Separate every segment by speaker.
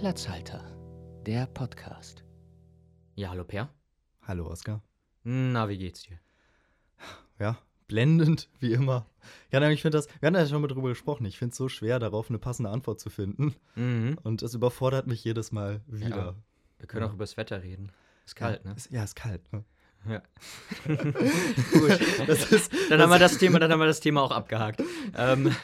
Speaker 1: Platzhalter, der Podcast.
Speaker 2: Ja, hallo Per.
Speaker 3: Hallo Oskar.
Speaker 2: Na, wie geht's dir?
Speaker 3: Ja, blendend, wie immer. Ja, nein, ich finde das, wir haben ja schon mal drüber gesprochen, ich finde es so schwer, darauf eine passende Antwort zu finden.
Speaker 2: Mhm.
Speaker 3: Und es überfordert mich jedes Mal wieder.
Speaker 2: Ja, wir können
Speaker 3: Ja.
Speaker 2: auch über das Wetter reden. Ist kalt,
Speaker 3: ja,
Speaker 2: ne?
Speaker 3: Ist, ja, ist kalt, ne?
Speaker 2: Ja.
Speaker 3: Gut, das ist,
Speaker 2: Dann haben wir das Thema, dann haben wir das Thema auch abgehakt. ähm,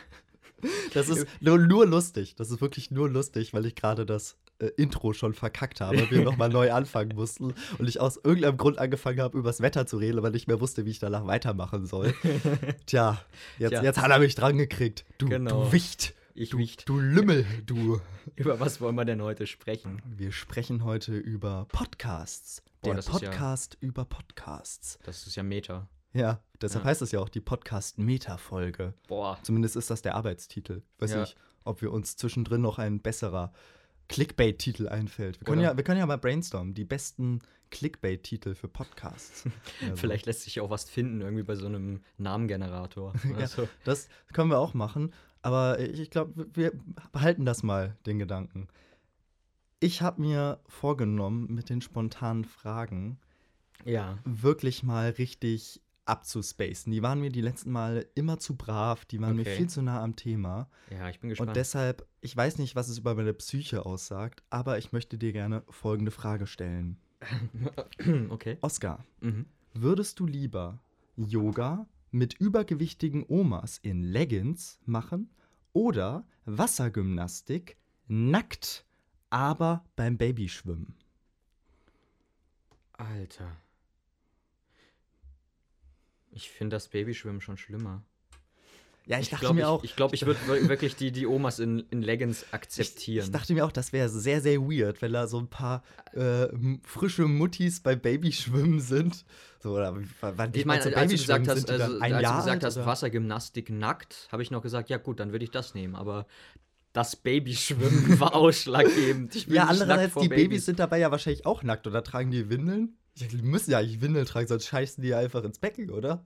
Speaker 3: das ist nur, nur lustig. Das ist wirklich nur lustig, weil ich gerade das äh, Intro schon verkackt habe, wir nochmal neu anfangen mussten und ich aus irgendeinem Grund angefangen habe, über das Wetter zu reden, aber nicht mehr wusste, wie ich danach weitermachen soll. Tja, jetzt,
Speaker 2: Tja.
Speaker 3: jetzt hat er mich dran gekriegt. Du,
Speaker 2: Genau.
Speaker 3: du Wicht.
Speaker 2: ich
Speaker 3: Du,
Speaker 2: nicht.
Speaker 3: du Lümmel, du.
Speaker 2: Über was wollen wir denn heute sprechen?
Speaker 3: Wir sprechen heute über Podcasts.
Speaker 2: Boah,
Speaker 3: Der
Speaker 2: das ist ja-
Speaker 3: Podcast über Podcasts.
Speaker 2: Das ist ja Meta.
Speaker 3: Ja, deshalb
Speaker 2: Ja.
Speaker 3: heißt es ja auch die Podcast-Meta-Folge.
Speaker 2: Boah.
Speaker 3: Zumindest ist das der Arbeitstitel. Weiß
Speaker 2: Ja.
Speaker 3: nicht, ob wir uns zwischendrin noch ein besserer Clickbait-Titel einfällt. Wir können,
Speaker 2: Oder-
Speaker 3: ja, wir können ja mal brainstormen. Die besten Clickbait-Titel für Podcasts. Also,
Speaker 2: Vielleicht lässt sich auch was finden, irgendwie bei so einem Namengenerator.
Speaker 3: Ja.
Speaker 2: Also,
Speaker 3: Das können wir auch machen. Aber ich glaube, wir behalten das mal, den Gedanken. Ich habe mir vorgenommen, mit den spontanen Fragen
Speaker 2: ja.
Speaker 3: wirklich mal richtig abzuspacen. Die waren mir die letzten Male immer zu brav, die waren mir
Speaker 2: Okay.
Speaker 3: viel zu nah am Thema.
Speaker 2: Ja, ich bin gespannt.
Speaker 3: Und deshalb, ich weiß nicht, was es über meine Psyche aussagt, aber ich möchte dir gerne folgende Frage stellen.
Speaker 2: okay.
Speaker 3: Oskar,
Speaker 2: Mhm.
Speaker 3: würdest du lieber Yoga mit übergewichtigen Omas in Leggings machen oder Wassergymnastik nackt, aber beim Babyschwimmen?
Speaker 2: Alter. Ich finde das Babyschwimmen schon schlimmer.
Speaker 3: Ja, ich, dachte
Speaker 2: glaub,
Speaker 3: mir
Speaker 2: ich,
Speaker 3: auch.
Speaker 2: Ich glaube, ich würde wirklich die, die Omas in, in Leggings akzeptieren.
Speaker 3: Ich, ich dachte mir auch, das wäre sehr, sehr weird, wenn da so ein paar äh, frische Muttis bei Babyschwimmen sind. So, oder wann
Speaker 2: Ich meine, als du gesagt hast, also,
Speaker 3: ein
Speaker 2: als
Speaker 3: Jahr
Speaker 2: du gesagt hast,
Speaker 3: oder?
Speaker 2: Wassergymnastik nackt, habe ich noch gesagt, ja gut, dann würde ich das nehmen. Aber das Babyschwimmen war ausschlaggebend. Ich
Speaker 3: Ja, andererseits, die Babys sind dabei ja wahrscheinlich auch nackt oder tragen die Windeln? Ja, Die müssen ja eigentlich Windeln tragen, sonst scheißen die einfach ins Becken, oder?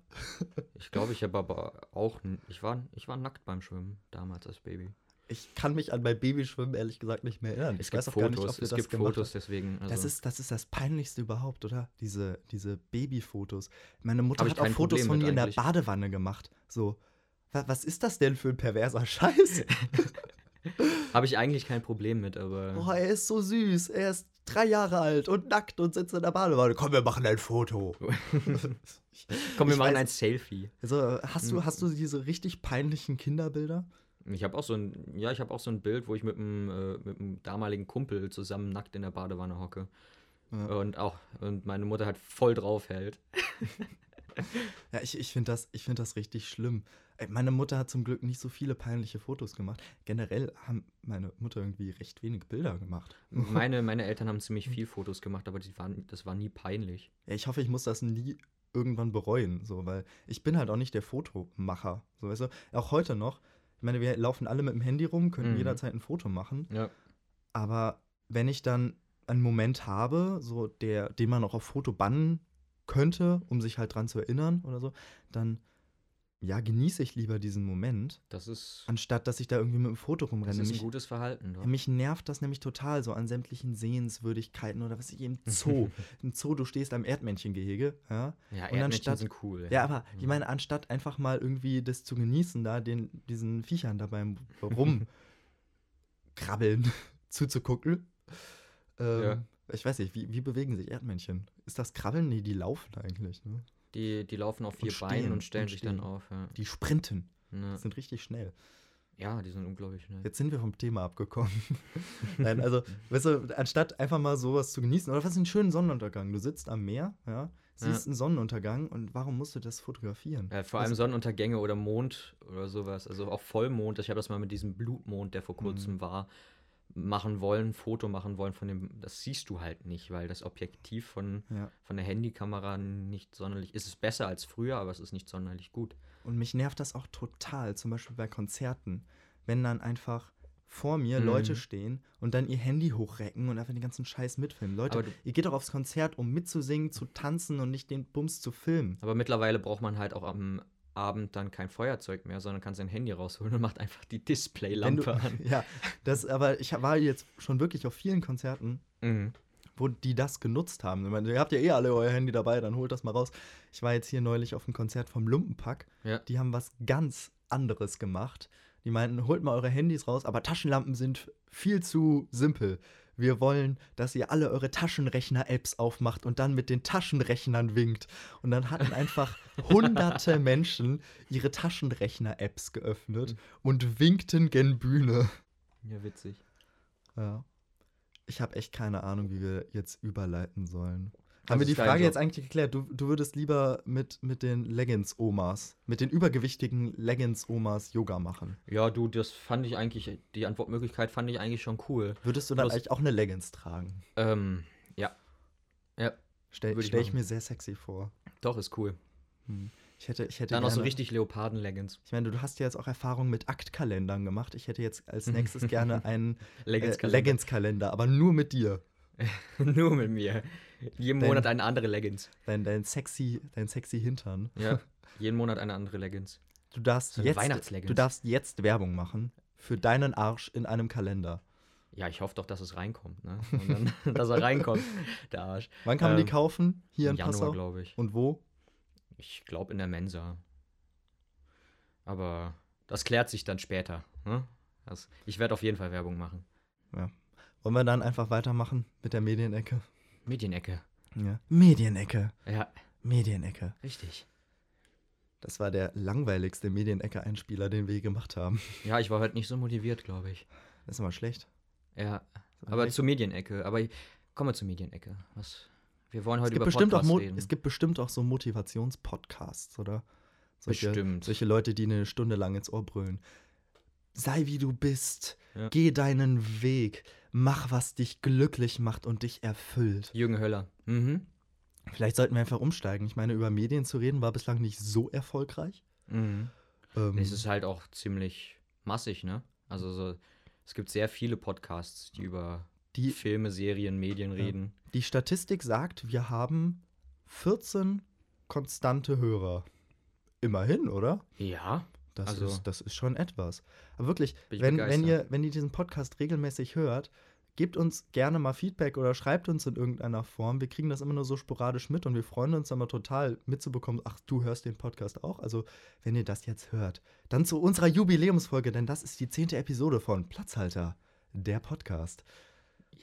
Speaker 2: Ich glaube, ich habe aber auch, ich war, ich war nackt beim Schwimmen damals als Baby.
Speaker 3: Ich kann mich an mein Babyschwimmen ehrlich gesagt nicht mehr erinnern.
Speaker 2: Es
Speaker 3: ich
Speaker 2: gibt
Speaker 3: weiß auch gar nicht,
Speaker 2: Fotos,
Speaker 3: ob wir
Speaker 2: es
Speaker 3: das
Speaker 2: gibt
Speaker 3: gemacht
Speaker 2: Fotos, deswegen. Also,
Speaker 3: Das ist, das ist das Peinlichste überhaupt, oder? Diese, diese Babyfotos. Meine Mutter hat auch Fotos
Speaker 2: Problem
Speaker 3: von mir in der. Badewanne gemacht. So, wa- was ist das denn für ein perverser Scheiß?
Speaker 2: habe ich eigentlich kein Problem mit, aber
Speaker 3: Boah, er ist so süß. Er ist drei Jahre alt und nackt und sitzt in der Badewanne. Komm, wir machen ein Foto.
Speaker 2: komm, wir
Speaker 3: ich
Speaker 2: machen
Speaker 3: weiß-
Speaker 2: ein Selfie.
Speaker 3: Also, hast du,
Speaker 2: Hm.
Speaker 3: hast du diese richtig peinlichen Kinderbilder?
Speaker 2: Ich habe auch so ein, ja, ich habe auch so ein Bild, wo ich mit einem, äh, mit einem damaligen Kumpel zusammen nackt in der Badewanne hocke.
Speaker 3: Ja.
Speaker 2: Und auch, und meine Mutter halt voll drauf hält.
Speaker 3: Ja, ich, ich finde das, ich find das richtig schlimm. Ey, Meine Mutter hat zum Glück nicht so viele peinliche Fotos gemacht. Generell haben meine Mutter irgendwie recht wenig Bilder gemacht.
Speaker 2: Meine, meine Eltern haben ziemlich viel Fotos gemacht, aber die waren, das war nie peinlich.
Speaker 3: Ja, ich hoffe, ich muss das nie irgendwann bereuen, so, weil ich bin halt auch nicht der Fotomacher. So, weißt du? Auch heute noch. Ich meine, wir laufen alle mit dem Handy rum, können
Speaker 2: Mhm.
Speaker 3: jederzeit ein Foto machen.
Speaker 2: Ja.
Speaker 3: Aber wenn ich dann einen Moment habe, so der, den man auch auf Foto bannen könnte, um sich halt dran zu erinnern oder so, dann ja, genieße ich lieber diesen Moment,
Speaker 2: Das ist,
Speaker 3: anstatt dass ich da irgendwie mit dem Foto
Speaker 2: das
Speaker 3: rumrenne.
Speaker 2: ist ein
Speaker 3: Mich,
Speaker 2: gutes Verhalten. Doch.
Speaker 3: ja, mich nervt das nämlich total, so an sämtlichen Sehenswürdigkeiten oder was ich, im Zoo. Im Zoo, du stehst am Erdmännchengehege, ja.
Speaker 2: ja,
Speaker 3: und
Speaker 2: Erdmännchen
Speaker 3: anstatt-
Speaker 2: sind cool.
Speaker 3: Ja, aber ich meine, anstatt einfach mal irgendwie das zu genießen, da den, diesen Viechern dabei rumkrabbeln zuzugucken. Ähm,
Speaker 2: Ja.
Speaker 3: Ich weiß nicht, wie, wie bewegen sich Erdmännchen? Ist das Krabbeln? Nee, die laufen eigentlich. Ne?
Speaker 2: Die, die laufen auf vier Beinen und stellen
Speaker 3: und
Speaker 2: sich dann auf. Ja.
Speaker 3: Die sprinten.
Speaker 2: Ne.
Speaker 3: Die sind richtig schnell.
Speaker 2: ja, die sind unglaublich schnell.
Speaker 3: Jetzt sind wir vom Thema abgekommen. Nein, also, weißt du, anstatt einfach mal sowas zu genießen, oder was ist ein schönen Sonnenuntergang? Du sitzt am Meer, ja, siehst einen Sonnenuntergang und warum musst du das fotografieren?
Speaker 2: Ja, vor allem
Speaker 3: Also-
Speaker 2: Sonnenuntergänge oder Mond oder sowas. Also auch Vollmond. Ich habe das mal mit diesem Blutmond, der vor kurzem
Speaker 3: Mhm.
Speaker 2: war, machen wollen, Foto machen wollen von dem. Das siehst du halt nicht, weil das Objektiv von,
Speaker 3: Ja.
Speaker 2: von der Handykamera nicht sonderlich. Ist es besser als früher, aber es ist nicht sonderlich gut.
Speaker 3: Und mich nervt das auch total, zum Beispiel bei Konzerten, wenn dann einfach vor mir
Speaker 2: Mhm.
Speaker 3: Leute stehen und dann ihr Handy hochrecken und einfach den ganzen Scheiß mitfilmen. Leute,
Speaker 2: du-
Speaker 3: ihr geht doch aufs Konzert, um mitzusingen, zu tanzen und nicht den Bums zu filmen.
Speaker 2: Aber mittlerweile braucht man halt auch am Abend dann kein Feuerzeug mehr, sondern kann sein Handy rausholen und macht einfach die Displaylampe an.
Speaker 3: ja, das, aber ich war jetzt schon wirklich auf vielen Konzerten,
Speaker 2: Mhm.
Speaker 3: wo die das genutzt haben. Ich meine, ihr habt ja eh alle euer Handy dabei, dann holt das mal raus. Ich war jetzt hier neulich auf einem Konzert vom Lumpenpack.
Speaker 2: Ja.
Speaker 3: Die haben was ganz anderes gemacht. Die meinten, holt mal eure Handys raus, aber Taschenlampen sind viel zu simpel. Wir wollen, dass ihr alle eure Taschenrechner-Apps aufmacht und dann mit den Taschenrechnern winkt. Und dann hatten einfach hunderte Menschen ihre Taschenrechner-Apps geöffnet und winkten gen Bühne.
Speaker 2: Ja, witzig.
Speaker 3: Ja. Ich habe echt keine Ahnung, wie wir jetzt überleiten sollen. Haben wir
Speaker 2: ist
Speaker 3: die Frage jetzt eigentlich geklärt? Du, du würdest lieber mit, mit den Leggings-Omas, mit den übergewichtigen Leggings-Omas Yoga machen.
Speaker 2: Ja, du, das fand ich eigentlich, die Antwortmöglichkeit fand ich eigentlich schon cool.
Speaker 3: Würdest du dann
Speaker 2: Bloß-
Speaker 3: eigentlich auch eine Leggings tragen?
Speaker 2: Ähm, ja. Ja,
Speaker 3: Stell,
Speaker 2: ich
Speaker 3: stell ich mir sehr sexy vor.
Speaker 2: doch, ist cool.
Speaker 3: Ich hätte, ich hätte
Speaker 2: Dann auch
Speaker 3: gerne,
Speaker 2: so richtig Leoparden-Leggings.
Speaker 3: Ich meine, du hast ja jetzt auch Erfahrung mit Aktkalendern gemacht. Ich hätte jetzt als nächstes gerne einen äh,
Speaker 2: Leggings-Kalender.
Speaker 3: Leggings-Kalender, aber nur mit dir.
Speaker 2: Nur mit mir. Jeden
Speaker 3: Dein-
Speaker 2: Monat eine andere Leggings.
Speaker 3: Dein, dein, sexy, dein sexy Hintern.
Speaker 2: Ja. Jeden Monat eine andere Leggings.
Speaker 3: Du darfst,
Speaker 2: So
Speaker 3: jetzt, du darfst jetzt Werbung machen für deinen Arsch in einem Kalender.
Speaker 2: Ja, ich hoffe doch, dass es reinkommt, ne? Dann, dass er reinkommt, der Arsch.
Speaker 3: Wann kann man die
Speaker 2: Ähm,
Speaker 3: kaufen? Hier in
Speaker 2: Im Januar,
Speaker 3: Passau?
Speaker 2: glaube ich.
Speaker 3: Und wo?
Speaker 2: Ich glaube in der Mensa. Aber das klärt sich dann später. Ne? Das, ich werde auf jeden Fall Werbung machen.
Speaker 3: Wollen wir dann einfach weitermachen mit der Medienecke?
Speaker 2: Medienecke.
Speaker 3: Ja. Medienecke.
Speaker 2: Ja,
Speaker 3: Medienecke.
Speaker 2: richtig.
Speaker 3: Das war der langweiligste Medienecke-Einspieler, den wir je gemacht haben.
Speaker 2: Ja, ich war heute nicht so motiviert, glaube ich.
Speaker 3: Das ist immer schlecht.
Speaker 2: Ja, aber
Speaker 3: echt-
Speaker 2: zur Medienecke. Aber kommen wir zur Medienecke. Was? Wir wollen heute
Speaker 3: es gibt,
Speaker 2: über
Speaker 3: bestimmt auch
Speaker 2: Podcasts
Speaker 3: Mo
Speaker 2: reden.
Speaker 3: es gibt bestimmt auch so Motivationspodcasts, oder? Solche,
Speaker 2: Bestimmt.
Speaker 3: Solche Leute, die eine Stunde lang ins Ohr brüllen. Sei wie du bist.
Speaker 2: Ja.
Speaker 3: Geh deinen Weg. Mach, was dich glücklich macht und dich erfüllt.
Speaker 2: Jürgen Höller. Mhm.
Speaker 3: Vielleicht sollten wir einfach umsteigen. Ich meine, über Medien zu reden war bislang nicht so erfolgreich.
Speaker 2: Mhm.
Speaker 3: Ähm,
Speaker 2: Es ist halt auch ziemlich massig, ne? Also so, es gibt sehr viele Podcasts, die über
Speaker 3: die,
Speaker 2: Filme, Serien, Medien reden.
Speaker 3: die Statistik sagt, wir haben 14 konstante Hörer. Immerhin, oder?
Speaker 2: Ja.
Speaker 3: Das,
Speaker 2: Also-
Speaker 3: ist, das ist schon etwas. Aber wirklich, wenn, wenn, ihr, wenn ihr diesen Podcast regelmäßig hört, gebt uns gerne mal Feedback oder schreibt uns in irgendeiner Form. Wir kriegen das immer nur so sporadisch mit und wir freuen uns immer total mitzubekommen, ach, du hörst den Podcast auch. Also, wenn ihr das jetzt hört, dann zu unserer Jubiläumsfolge, denn das ist die zehnte Episode von Platzhalter, der Podcast.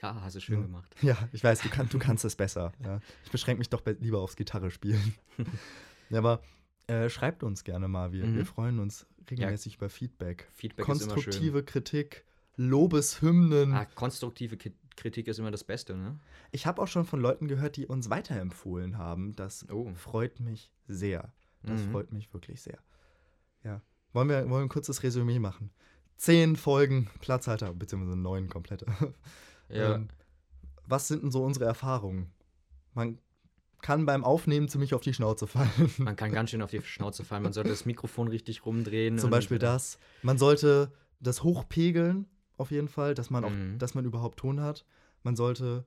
Speaker 2: Ja, hast du schön
Speaker 3: Ja.
Speaker 2: gemacht.
Speaker 3: Ja, ich weiß, du, kann, du kannst es besser. Ja. Ich beschränke mich doch be- lieber aufs Gitarre spielen. ja, aber äh, schreibt uns gerne mal. Wir,
Speaker 2: Mhm.
Speaker 3: wir freuen uns regelmäßig über Feedback.
Speaker 2: Feedback ist immer schön.
Speaker 3: Konstruktive Kritik, Lobeshymnen.
Speaker 2: Ah, konstruktive Kritik ist immer das Beste, ne?
Speaker 3: Ich habe auch schon von Leuten gehört, die uns weiterempfohlen haben. Das
Speaker 2: Oh.
Speaker 3: freut mich sehr. Das
Speaker 2: Mhm.
Speaker 3: freut mich wirklich sehr. Ja. Wollen wir, wollen wir ein kurzes Resümee machen? Zehn Folgen Platzhalter, beziehungsweise neun komplette.
Speaker 2: Ja.
Speaker 3: Ähm, was sind denn so unsere Erfahrungen? Man kann beim Aufnehmen ziemlich auf die Schnauze fallen.
Speaker 2: Man kann ganz schön auf die Schnauze fallen. Man sollte das Mikrofon richtig rumdrehen.
Speaker 3: Zum Beispiel das. Man sollte das hochpegeln, auf jeden Fall, dass man auch,
Speaker 2: Mhm.
Speaker 3: dass man überhaupt Ton hat. Man sollte.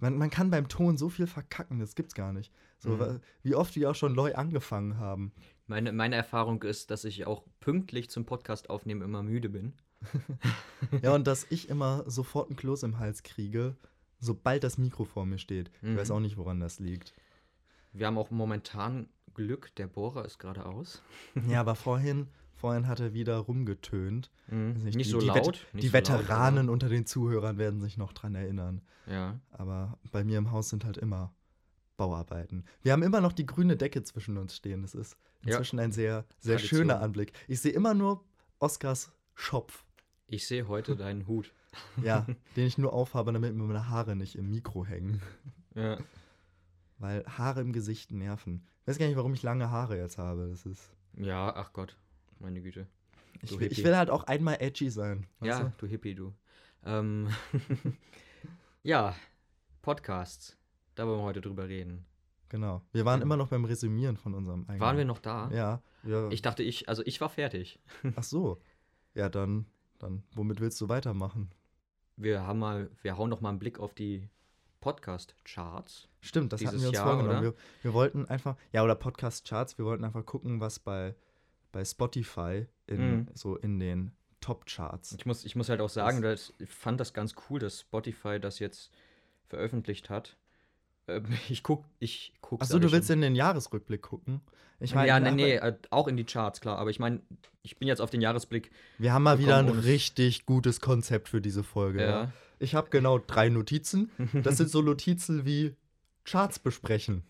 Speaker 3: Man, man kann beim Ton so viel verkacken, das gibt's gar nicht. So,
Speaker 2: Mhm.
Speaker 3: wie oft wir auch schon neu angefangen haben.
Speaker 2: Meine, meine Erfahrung ist, dass ich auch pünktlich zum Podcast aufnehmen immer müde bin.
Speaker 3: Ja, und dass ich immer sofort ein Kloß im Hals kriege, sobald das Mikro vor mir steht. Ich
Speaker 2: Mhm.
Speaker 3: weiß auch nicht, woran das liegt.
Speaker 2: Wir haben auch momentan Glück, der Bohrer ist gerade aus.
Speaker 3: Ja, aber vorhin, vorhin hat er wieder rumgetönt.
Speaker 2: Mhm.
Speaker 3: Weiß
Speaker 2: Nicht,
Speaker 3: die-
Speaker 2: so
Speaker 3: die
Speaker 2: laut.
Speaker 3: Vet-
Speaker 2: nicht
Speaker 3: die
Speaker 2: so laut,
Speaker 3: Veteranen unter den Zuhörern werden sich noch dran erinnern.
Speaker 2: aber- Ja.
Speaker 3: Aber bei mir im Haus sind halt immer Bauarbeiten. Wir haben immer noch die grüne Decke zwischen uns stehen. Das ist
Speaker 2: Ja.
Speaker 3: inzwischen ein sehr, sehr
Speaker 2: Tradition.
Speaker 3: schöner Anblick. Ich sehe immer nur Oscars Schopf.
Speaker 2: Ich sehe heute deinen Hut.
Speaker 3: Ja, den ich nur aufhabe, damit mir meine Haare nicht im Mikro hängen.
Speaker 2: Ja.
Speaker 3: Weil Haare im Gesicht nerven. Ich weiß gar nicht, warum ich lange Haare jetzt habe. Das ist.
Speaker 2: Ja, ach Gott. Meine Güte.
Speaker 3: Ich will, ich will halt auch einmal edgy sein.
Speaker 2: ja,
Speaker 3: du?
Speaker 2: du Hippie, du. Ähm, ja, Podcasts. Da wollen wir heute drüber reden.
Speaker 3: Genau. Wir waren
Speaker 2: Genau.
Speaker 3: immer noch beim Resümieren von unserem eigenen.
Speaker 2: Waren wir noch da?
Speaker 3: Ja. Wir,
Speaker 2: Ich dachte, ich, also ich war fertig.
Speaker 3: ach so. Ja, dann, dann, womit willst du weitermachen?
Speaker 2: Wir haben mal, wir hauen noch mal einen Blick auf die Podcast-Charts.
Speaker 3: Stimmt, das hatten wir uns
Speaker 2: Jahr,
Speaker 3: vorgenommen. Wir, wir wollten einfach, ja, oder Podcast-Charts, wir wollten einfach gucken, was bei bei Spotify in,
Speaker 2: Mhm.
Speaker 3: so in den Top-Charts.
Speaker 2: Ich muss, ich muss halt auch sagen, dass, ich fand das ganz cool, dass Spotify das jetzt veröffentlicht hat. Ähm, Ich guck, ich guck.
Speaker 3: Achso, du willst in den Jahresrückblick gucken? Ich
Speaker 2: ja, nee, nee, äh, auch in die Charts, klar. Aber ich meine, ich bin jetzt auf den Jahresblick.
Speaker 3: Wir haben mal wieder ein richtig gutes Konzept für diese Folge. Ja.
Speaker 2: Ja.
Speaker 3: Ich habe genau drei Notizen. Das sind so Notizen wie Charts besprechen.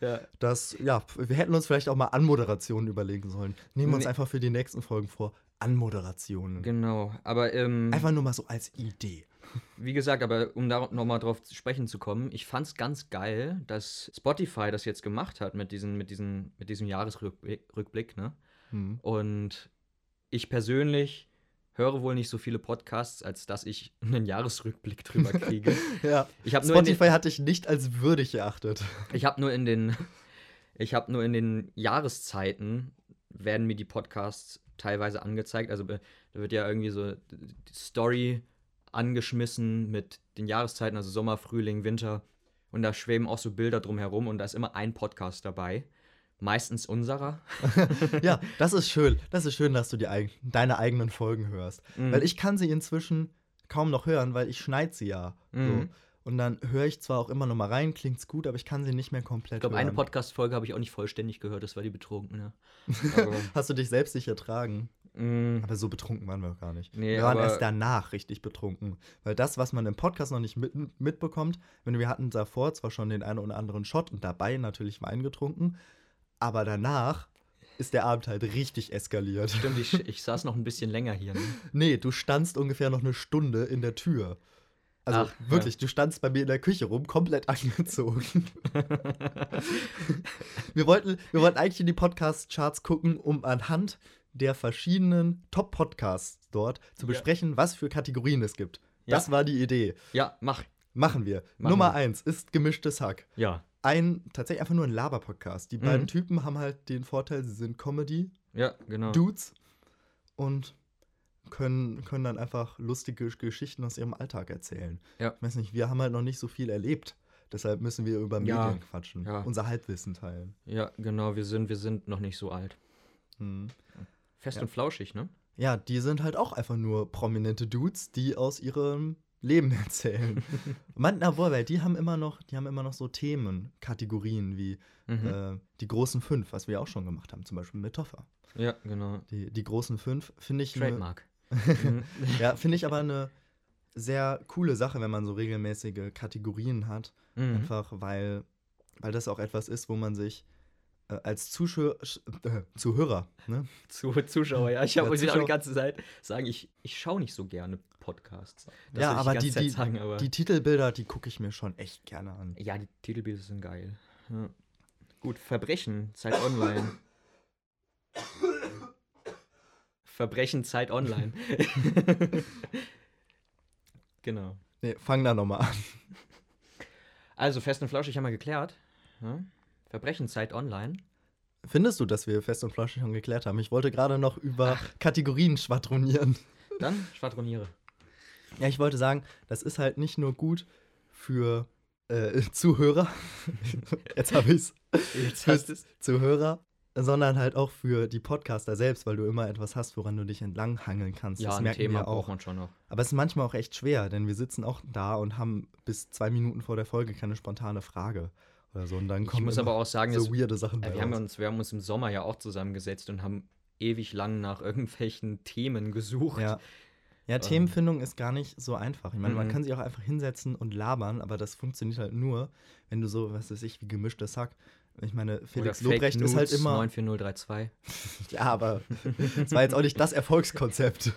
Speaker 2: ja.
Speaker 3: Das, ja, wir hätten uns vielleicht auch mal Anmoderationen überlegen sollen. Nehmen wir uns
Speaker 2: Nee.
Speaker 3: einfach für die nächsten Folgen vor. Anmoderationen.
Speaker 2: Genau. Aber ähm,
Speaker 3: Einfach nur mal so als Idee.
Speaker 2: wie gesagt, aber um da nochmal drauf zu sprechen zu kommen, ich fand es ganz geil, dass Spotify das jetzt gemacht hat mit, diesen, mit, diesen, mit diesem Jahresrückblick. Rückblick, ne?
Speaker 3: Hm.
Speaker 2: Und ich persönlich höre wohl nicht so viele Podcasts, als dass ich einen Jahresrückblick drüber kriege.
Speaker 3: Ja,
Speaker 2: Ich habe den-
Speaker 3: Spotify hat dich nicht als würdig erachtet.
Speaker 2: ich hab nur in den ich habe nur in den Jahreszeiten werden mir die Podcasts teilweise angezeigt. Also be- da wird ja irgendwie so die Story angeschmissen mit den Jahreszeiten, also Sommer, Frühling, Winter. Und da schweben auch so Bilder drumherum und da ist immer ein Podcast dabei. Meistens unserer.
Speaker 3: ja, das ist schön. Das ist schön, dass du die eig deine eigenen Folgen hörst.
Speaker 2: Mhm.
Speaker 3: Weil ich kann sie inzwischen kaum noch hören, weil ich schneide sie ja. So.
Speaker 2: Mhm.
Speaker 3: Und dann höre ich zwar auch immer noch mal rein, klingt's gut, aber ich kann sie nicht mehr komplett
Speaker 2: Ich glaube, eine Podcast-Folge habe ich auch nicht vollständig gehört, das war die Betrunkene. Aber,
Speaker 3: Hast du dich selbst nicht ertragen?
Speaker 2: mm,
Speaker 3: Aber so betrunken waren wir auch gar nicht.
Speaker 2: Nee,
Speaker 3: wir waren erst danach richtig betrunken. Weil das, was man im Podcast noch nicht mit, mitbekommt, wenn wir hatten davor zwar schon den einen oder anderen Shot und dabei natürlich Wein getrunken, aber danach ist der Abend halt richtig eskaliert.
Speaker 2: stimmt, ich, ich saß noch ein bisschen länger hier. Ne?
Speaker 3: Nee, du standst ungefähr noch eine Stunde in der Tür. Also
Speaker 2: Ach, ja.
Speaker 3: wirklich, du standst bei mir in der Küche rum, komplett angezogen. wir, wollten, wir wollten eigentlich in die Podcast-Charts gucken, um anhand der verschiedenen Top-Podcasts dort zu
Speaker 2: Ja.
Speaker 3: besprechen, was für Kategorien es gibt. Das
Speaker 2: Ja.
Speaker 3: war die Idee.
Speaker 2: Ja, mach.
Speaker 3: Machen wir.
Speaker 2: Machen
Speaker 3: Nummer
Speaker 2: wir.
Speaker 3: eins ist gemischtes Hack.
Speaker 2: Ja.
Speaker 3: Ein, tatsächlich einfach nur ein Laber-Podcast. Die
Speaker 2: Mhm.
Speaker 3: beiden Typen haben halt den Vorteil, sie sind Comedy-Dudes
Speaker 2: Ja, genau.
Speaker 3: und können, können dann einfach lustige Geschichten aus ihrem Alltag erzählen.
Speaker 2: Ja.
Speaker 3: Ich weiß nicht, wir haben halt noch nicht so viel erlebt. Deshalb müssen wir über
Speaker 2: Ja.
Speaker 3: Medien quatschen.
Speaker 2: Ja.
Speaker 3: Unser Halbwissen teilen.
Speaker 2: Ja, genau, wir sind, wir sind noch nicht so alt.
Speaker 3: Hm.
Speaker 2: Fest und flauschig, ne?
Speaker 3: Ja, die sind halt auch einfach nur prominente Dudes, die aus ihrem Leben erzählen. Man, obwohl, weil die haben immer noch, die haben immer noch so Themen, Kategorien wie
Speaker 2: Mhm.
Speaker 3: äh, die großen fünf, was wir auch schon gemacht haben, zum Beispiel mit Toffer.
Speaker 2: ja, genau.
Speaker 3: Die, die großen fünf finde ich. ne-
Speaker 2: Trademark. Mhm.
Speaker 3: Ja, finde ich aber eine sehr coole Sache, wenn man so regelmäßige Kategorien hat.
Speaker 2: Mhm.
Speaker 3: Einfach weil, weil das auch etwas ist, wo man sich äh, als Zuschauer, äh, Zuhörer, ne?
Speaker 2: Zu, Zuschauer, ja. Ich
Speaker 3: Ja,
Speaker 2: habe ja, auch die ganze Zeit sagen, ich, ich schaue nicht so gerne Podcasts. Das
Speaker 3: ja, aber die, die,
Speaker 2: sagen, aber
Speaker 3: die Titelbilder, die gucke ich mir schon echt gerne an.
Speaker 2: ja, die Titelbilder sind geil. Ja. Gut, Verbrechen, Zeit online. Verbrechen, Zeit online. genau.
Speaker 3: Nee, fang da nochmal an.
Speaker 2: Also, Fest und Flauschig haben wir geklärt. Ja? Verbrechen, Zeit online.
Speaker 3: Findest du, dass wir fest und flauschig schon geklärt haben? Ich wollte gerade noch über Kategorien schwadronieren.
Speaker 2: Dann schwadroniere.
Speaker 3: Ja, ich wollte sagen, das ist halt nicht nur gut für äh, Zuhörer. Jetzt habe ich's.
Speaker 2: Jetzt
Speaker 3: hast
Speaker 2: es.
Speaker 3: Zuhörer, sondern halt auch für die Podcaster selbst, weil du immer etwas hast, woran du dich entlanghangeln kannst.
Speaker 2: Ja,
Speaker 3: das
Speaker 2: ein
Speaker 3: merken
Speaker 2: Thema
Speaker 3: wir
Speaker 2: braucht
Speaker 3: auch.
Speaker 2: man schon noch.
Speaker 3: Aber es ist manchmal auch echt schwer, denn wir sitzen auch da und haben bis zwei Minuten vor der Folge keine spontane Frage oder so. Und dann
Speaker 2: Ich
Speaker 3: kommen
Speaker 2: muss
Speaker 3: immer
Speaker 2: aber auch sagen,
Speaker 3: so
Speaker 2: dass,
Speaker 3: weirde Sachen
Speaker 2: äh, wir, haben uns, wir haben uns im Sommer ja auch zusammengesetzt und haben ewig lang nach irgendwelchen Themen gesucht.
Speaker 3: Ja. Ja,
Speaker 2: Ähm.
Speaker 3: Themenfindung ist gar nicht so einfach. Ich meine, man
Speaker 2: Mhm.
Speaker 3: kann sich auch einfach hinsetzen und labern, aber das funktioniert halt nur, wenn du so, was weiß ich, wie gemischtes Hack. Ich meine, Felix
Speaker 2: Oder
Speaker 3: Lobrecht ist halt
Speaker 2: Nudes
Speaker 3: immer.
Speaker 2: 94032.
Speaker 3: Ja, aber das war jetzt auch nicht das Erfolgskonzept.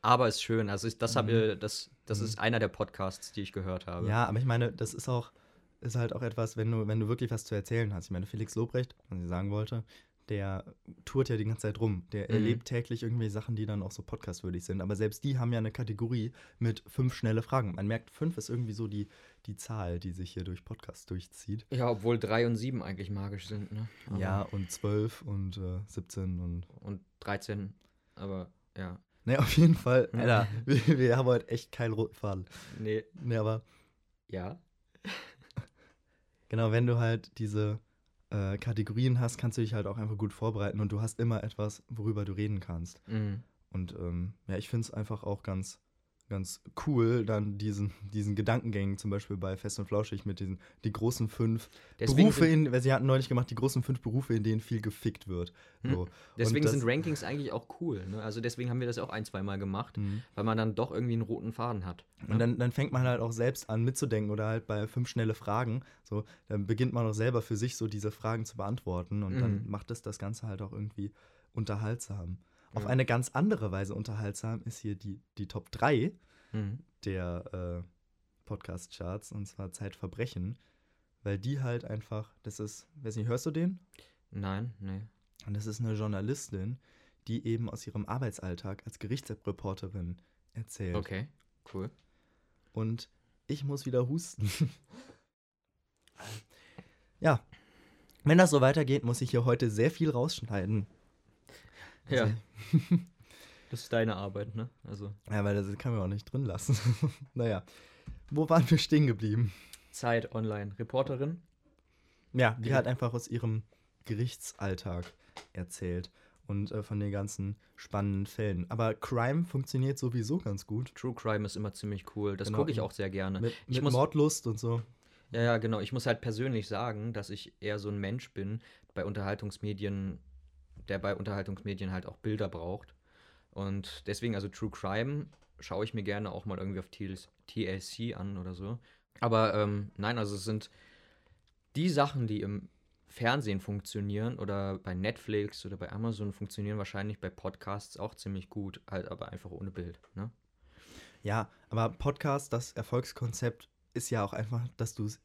Speaker 2: Aber ist schön. Also ich, das,
Speaker 3: Mhm.
Speaker 2: äh, das, das
Speaker 3: Mhm.
Speaker 2: ist einer der Podcasts, die ich gehört habe.
Speaker 3: Ja, aber ich meine, das ist auch, ist halt auch etwas, wenn du, wenn du wirklich was zu erzählen hast. Ich meine, Felix Lobrecht, was ich sagen wollte, der tourt ja die ganze Zeit rum. Der
Speaker 2: Mhm.
Speaker 3: erlebt täglich irgendwie Sachen, die dann auch so podcastwürdig sind. Aber selbst die haben ja eine Kategorie mit fünf schnelle Fragen. Man merkt, fünf ist irgendwie so die, die Zahl, die sich hier durch Podcasts durchzieht.
Speaker 2: Ja, obwohl 3 und 7 eigentlich magisch sind, ne? Aber-
Speaker 3: Ja, und zwölf und äh, 17 und.
Speaker 2: Und 13, aber ja.
Speaker 3: Ne, auf jeden Fall. Alter, wir, wir haben heute echt keinen roten Faden.
Speaker 2: Nee,
Speaker 3: Ne, aber
Speaker 2: ja.
Speaker 3: Genau, wenn du halt diese äh, Kategorien hast, kannst du dich halt auch einfach gut vorbereiten und du hast immer etwas, worüber du reden kannst.
Speaker 2: Mhm.
Speaker 3: Und ähm, ja, ich finde es einfach auch ganz, ganz cool, dann diesen, diesen Gedankengängen, zum Beispiel bei Fest und Flauschig mit diesen die großen fünf
Speaker 2: Deswegen
Speaker 3: Berufe, in, weil sie hatten neulich gemacht, die großen fünf Berufe, in denen viel gefickt wird.
Speaker 2: Hm.
Speaker 3: So.
Speaker 2: Deswegen
Speaker 3: das-
Speaker 2: sind Rankings eigentlich auch cool. Ne? Also deswegen haben wir das auch ein, zwei Mal gemacht,
Speaker 3: Mhm.
Speaker 2: weil man dann doch irgendwie einen roten Faden hat. ne?
Speaker 3: Und dann, dann fängt man halt auch selbst an mitzudenken oder halt bei fünf schnelle Fragen, so, dann beginnt man auch selber für sich so diese Fragen zu beantworten und dann
Speaker 2: Mhm.
Speaker 3: macht es das Ganze halt auch irgendwie unterhaltsam. Auf
Speaker 2: Ja.
Speaker 3: eine ganz andere Weise unterhaltsam ist hier die, die Top 3
Speaker 2: Mhm.
Speaker 3: der äh, Podcast-Charts und zwar Zeitverbrechen, weil die halt einfach, das ist, weiß nicht, hörst du den?
Speaker 2: Nein, nee.
Speaker 3: Und das ist eine Journalistin, die eben aus ihrem Arbeitsalltag als Gerichtsreporterin erzählt.
Speaker 2: Okay, cool.
Speaker 3: Und ich muss wieder husten. ja. Wenn das so weitergeht, muss ich hier heute sehr viel rausschneiden.
Speaker 2: Ja.
Speaker 3: Also,
Speaker 2: Das ist deine Arbeit, ne? Also
Speaker 3: ja, weil das kann man auch nicht drin lassen. naja. Wo waren wir stehen geblieben?
Speaker 2: Zeit online. Reporterin?
Speaker 3: Ja, die hat einfach aus ihrem Gerichtsalltag erzählt und äh, von den ganzen spannenden Fällen. Aber Crime funktioniert sowieso ganz gut.
Speaker 2: True Crime ist immer ziemlich cool. Das
Speaker 3: Genau.
Speaker 2: gucke ich auch sehr gerne.
Speaker 3: Mit,
Speaker 2: ich
Speaker 3: mit
Speaker 2: muss,
Speaker 3: Mordlust und so.
Speaker 2: Ja, ja, genau. Ich muss halt persönlich sagen, dass ich eher so ein Mensch bin bei Unterhaltungsmedien, der bei Unterhaltungsmedien halt auch Bilder braucht. Und deswegen, also True Crime schaue ich mir gerne auch mal irgendwie auf TLC an oder so. Aber ähm, nein, also es sind die Sachen, die im Fernsehen funktionieren oder bei Netflix oder bei Amazon funktionieren wahrscheinlich bei Podcasts auch ziemlich gut, halt aber einfach ohne Bild. Ne?
Speaker 3: Ja, aber Podcast, das Erfolgskonzept ist ja auch einfach, dass du es